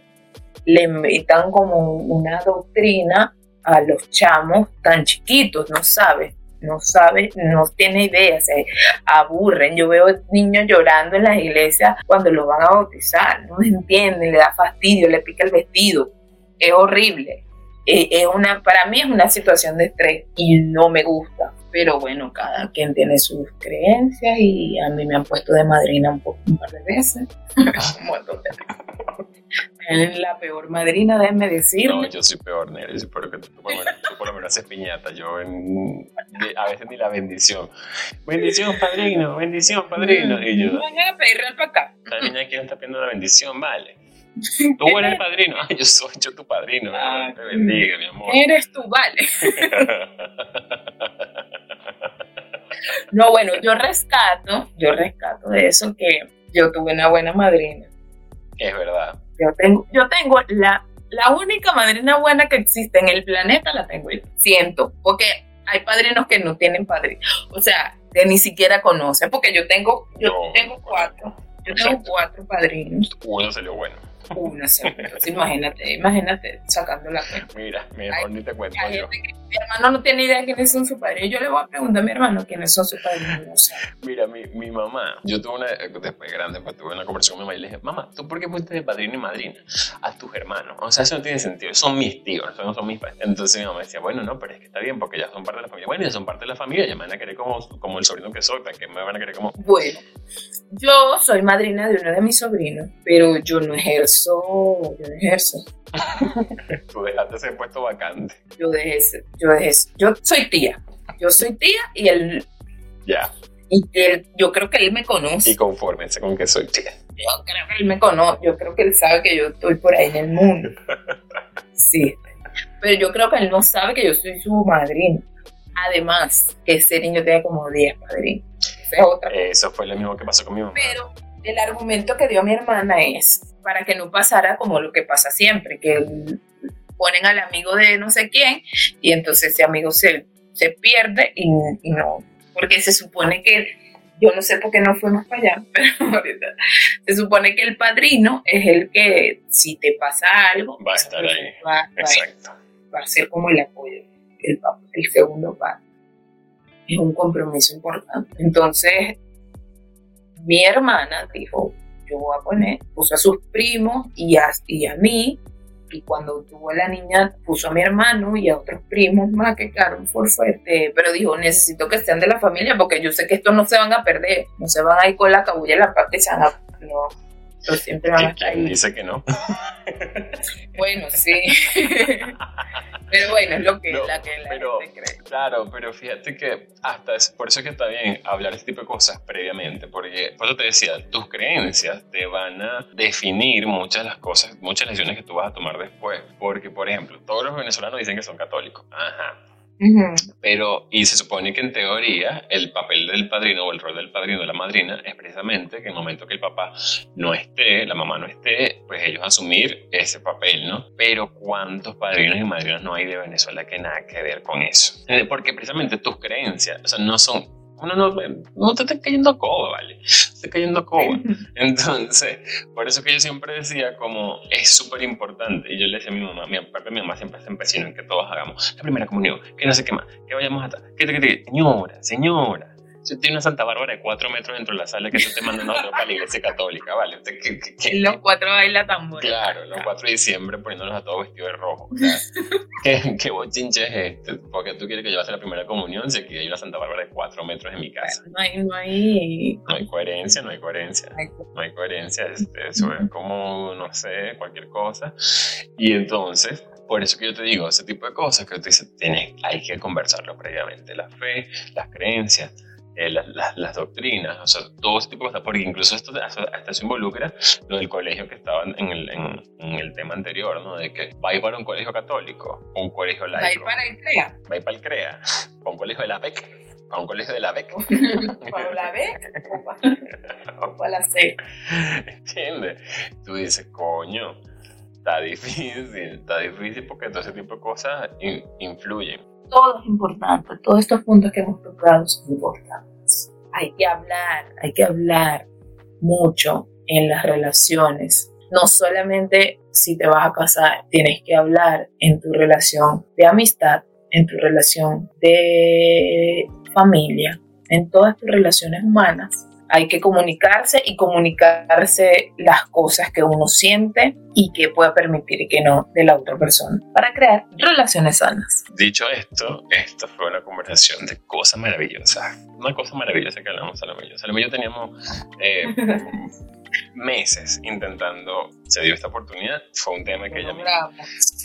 le metan como una doctrina a los chamos tan chiquitos, no sabe, no sabe, no tiene idea, se aburren. Yo veo niños llorando en las iglesias cuando los van a bautizar, no entienden, le da fastidio, le pica el vestido, es horrible. Eh, Es una, para mí es una situación de estrés y no me gusta. Pero bueno, cada quien tiene sus creencias y a mí me han puesto de madrina un, poco, un par de veces. (laughs) un montón de veces. Es la peor madrina, déjeme No, decirle. yo soy peor, Nero. Yo soy peor que tú. Tú por, lo menos, tú por lo menos haces piñata. Yo en- a veces ni la bendición. Bendición, padrino. Bendición, padrino. Y yo, Vengan a pedir real para acá. la niña quién está pidiendo la bendición, vale. Tú (laughs) eres el padrino. Ay, (laughs) yo soy yo tu padrino. Ah, Te bendiga, mi amor. Eres tú, vale. (laughs) No, bueno, yo rescato, yo rescato de eso que yo tuve una buena madrina. es verdad. Yo tengo, yo tengo la, la única madrina buena que existe en el planeta, la tengo yo. Siento, porque hay padrinos que no tienen padrino. O sea, que ni siquiera conocen, porque yo tengo, yo No, tengo cuatro. Yo tengo cuatro padrinos. Uno salió bueno. Una sola. Entonces, imagínate, imagínate sacando la cuenta. Mira, mejor ni te cuento yo. que- mi hermano no tiene idea de quiénes son sus padrinos. Yo le voy a preguntar a mi hermano quiénes son sus. No sé. Mira, mi, mi mamá, yo tuve una, después de grande, pues tuve una conversación con mi mamá y le dije, mamá, ¿tú por qué pusiste de padrino y madrina a tus hermanos? O sea, eso no tiene sentido, son mis tíos, eso no son mis padres. Entonces mi mamá decía, bueno, no, pero es que está bien porque ya son parte de la familia. Bueno, ya son parte de la familia, ya me van a querer como, como el sobrino que soy, ¿para qué me van a querer como...? Bueno, yo soy madrina de uno de mis sobrinos, pero yo no ejerzo, yo no ejerzo. Tú dejaste ese puesto vacante. Yo dejé, yo dejé, yo soy tía. Yo soy tía y él, Ya, y él, yo creo que él me conoce. y confórmense con que soy tía. Yo creo que él me conoce, yo creo que él sabe que yo estoy por ahí en el mundo. (laughs) Sí. Pero yo creo que él no sabe que yo soy su madrina. Además, ese niño tiene como 10 padrinos. Esa es otra cosa. Eso fue lo mismo que pasó con mi mamá. Pero el argumento que dio mi hermana es para que no pasara como lo que pasa siempre, que ponen al amigo de no sé quién y entonces ese amigo se, se pierde y, y no, porque se supone que, yo no sé por qué no fuimos para allá, (laughs) pero ahorita, se supone que el padrino es el que si te pasa algo, Va a estar ahí. va, va- Exacto. va a ser como el apoyo, el, el segundo padre. Es un compromiso importante. Entonces, mi hermana dijo, yo voy a poner, puso a sus primos y a, y a mí, y cuando tuvo a la niña puso a mi hermano y a otros primos más que quedaron por fuerte, pero dijo, necesito que sean de la familia porque yo sé que estos no se van a perder, no se van a ir con la cabulla en la parte, se van a... No, estos siempre van a estar ¿Quién ahí. dice que no? (laughs) Bueno, sí. (laughs) pero bueno, es lo que No, la que la pero- gente cree. Claro, pero fíjate que hasta es, por eso es que está bien hablar este tipo de cosas previamente, porque por eso te decía, tus creencias te van a definir muchas de las cosas, muchas decisiones que tú vas a tomar después. Porque, por ejemplo, todos los venezolanos dicen que son católicos. Ajá. Pero, y se supone que en teoría el papel del padrino o el rol del padrino de la madrina es precisamente que en el momento que el papá no esté, la mamá no esté, pues ellos asumir ese papel, ¿no? Pero ¿cuántos padrinos y madrinas no hay de Venezuela que nada que ver con eso? Porque precisamente tus creencias, o sea, no son uno no, no te está cayendo coba, ¿vale? Está cayendo coba. (laughs) Entonces, por eso que yo siempre decía como es súper importante, y yo le decía a mi mamá, mi, aparte mi mamá siempre se empecinó en que todos hagamos la primera comunión, que no sé qué más, que vayamos hasta, que, que, que, señora, señora, si tiene una Santa Bárbara de cuatro metros dentro de la sala que se te manda nosotros para la iglesia católica, ¿vale? los cuatro baila tambor. Claro, los cuatro de diciembre poniéndonos a todos vestidos de rojo. O sea, (laughs) ¿qué, ¿Qué bochinche es este? Porque tú quieres que yo haga la primera comunión si aquí hay una Santa Bárbara de cuatro metros en mi casa. No hay, no hay... No hay coherencia, no hay coherencia. No hay coherencia. Este, eso es como, no sé, cualquier cosa. Y entonces, por eso que yo te digo, ese tipo de cosas que tú dices, tienes, hay que conversarlo previamente. La fe, las creencias eh, las, doctrinas, o sea, todo ese tipo de cosas, porque incluso esto hasta se involucra lo del colegio que estaba en el, en, el tema anterior, ¿no? De que va a ir para un colegio católico, un colegio laico. Va a ir para el CREA. Va a ir para el CREA, para un colegio de la PEC, para un colegio de la PEC. ¿Para la (laughs) BEC o para la C? ¿Entiendes? Tú dices, coño, está difícil, está difícil porque todo ese tipo de cosas influyen todo es importante, todos estos puntos que hemos tocado son importantes. Hay que hablar, hay que hablar mucho en las relaciones. No solamente si te vas a casar, tienes que hablar en tu relación de amistad, en tu relación de familia, en todas tus relaciones humanas hay que comunicarse y comunicarse las cosas que uno siente y que pueda permitir que no de la otra persona para crear relaciones sanas. Dicho esto, esto fue una conversación de cosas maravillosas. Una cosa maravillosa que hablamos a la A lo mejor teníamos eh, (laughs) meses intentando, se dio esta oportunidad, fue un tema que ella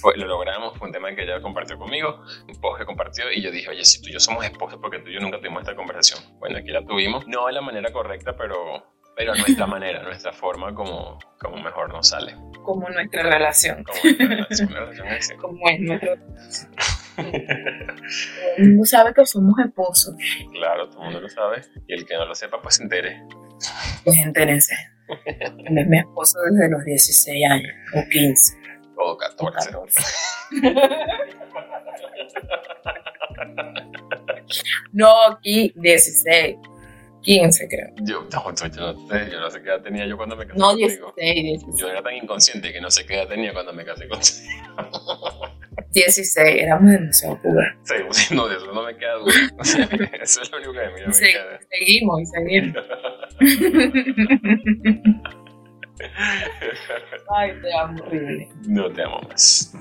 fue, lo logramos, fue un tema que ella compartió conmigo, un post que compartió y yo dije, oye, si tú y yo somos esposos, porque tú y yo nunca tuvimos esta conversación. Bueno, aquí la tuvimos, no de la manera correcta, pero, pero a nuestra manera, nuestra forma como, como mejor nos sale. Como nuestra relación. Como nuestra relación, (laughs) Como es nuestra (laughs) el mundo sabe que somos esposos. Claro, todo el mundo lo sabe. Y el que no lo sepa, pues se entere. Pues entérense. Él es mi esposo desde los 16 años, o 15. O 14. no, aquí 16. 15 creo. Yo, no, yo, no sé, yo no sé qué edad tenía yo cuando me casé no, 16, 16. Yo era tan inconsciente que no sé qué edad tenía cuando me casé contigo. 16, éramos demasiado puros. (laughs) Sí, no, de eso no me queda duda. (laughs) eso es lo único que me, me sí, queda. Seguimos y seguimos. (laughs) Ay, te amo horrible. No te amo más.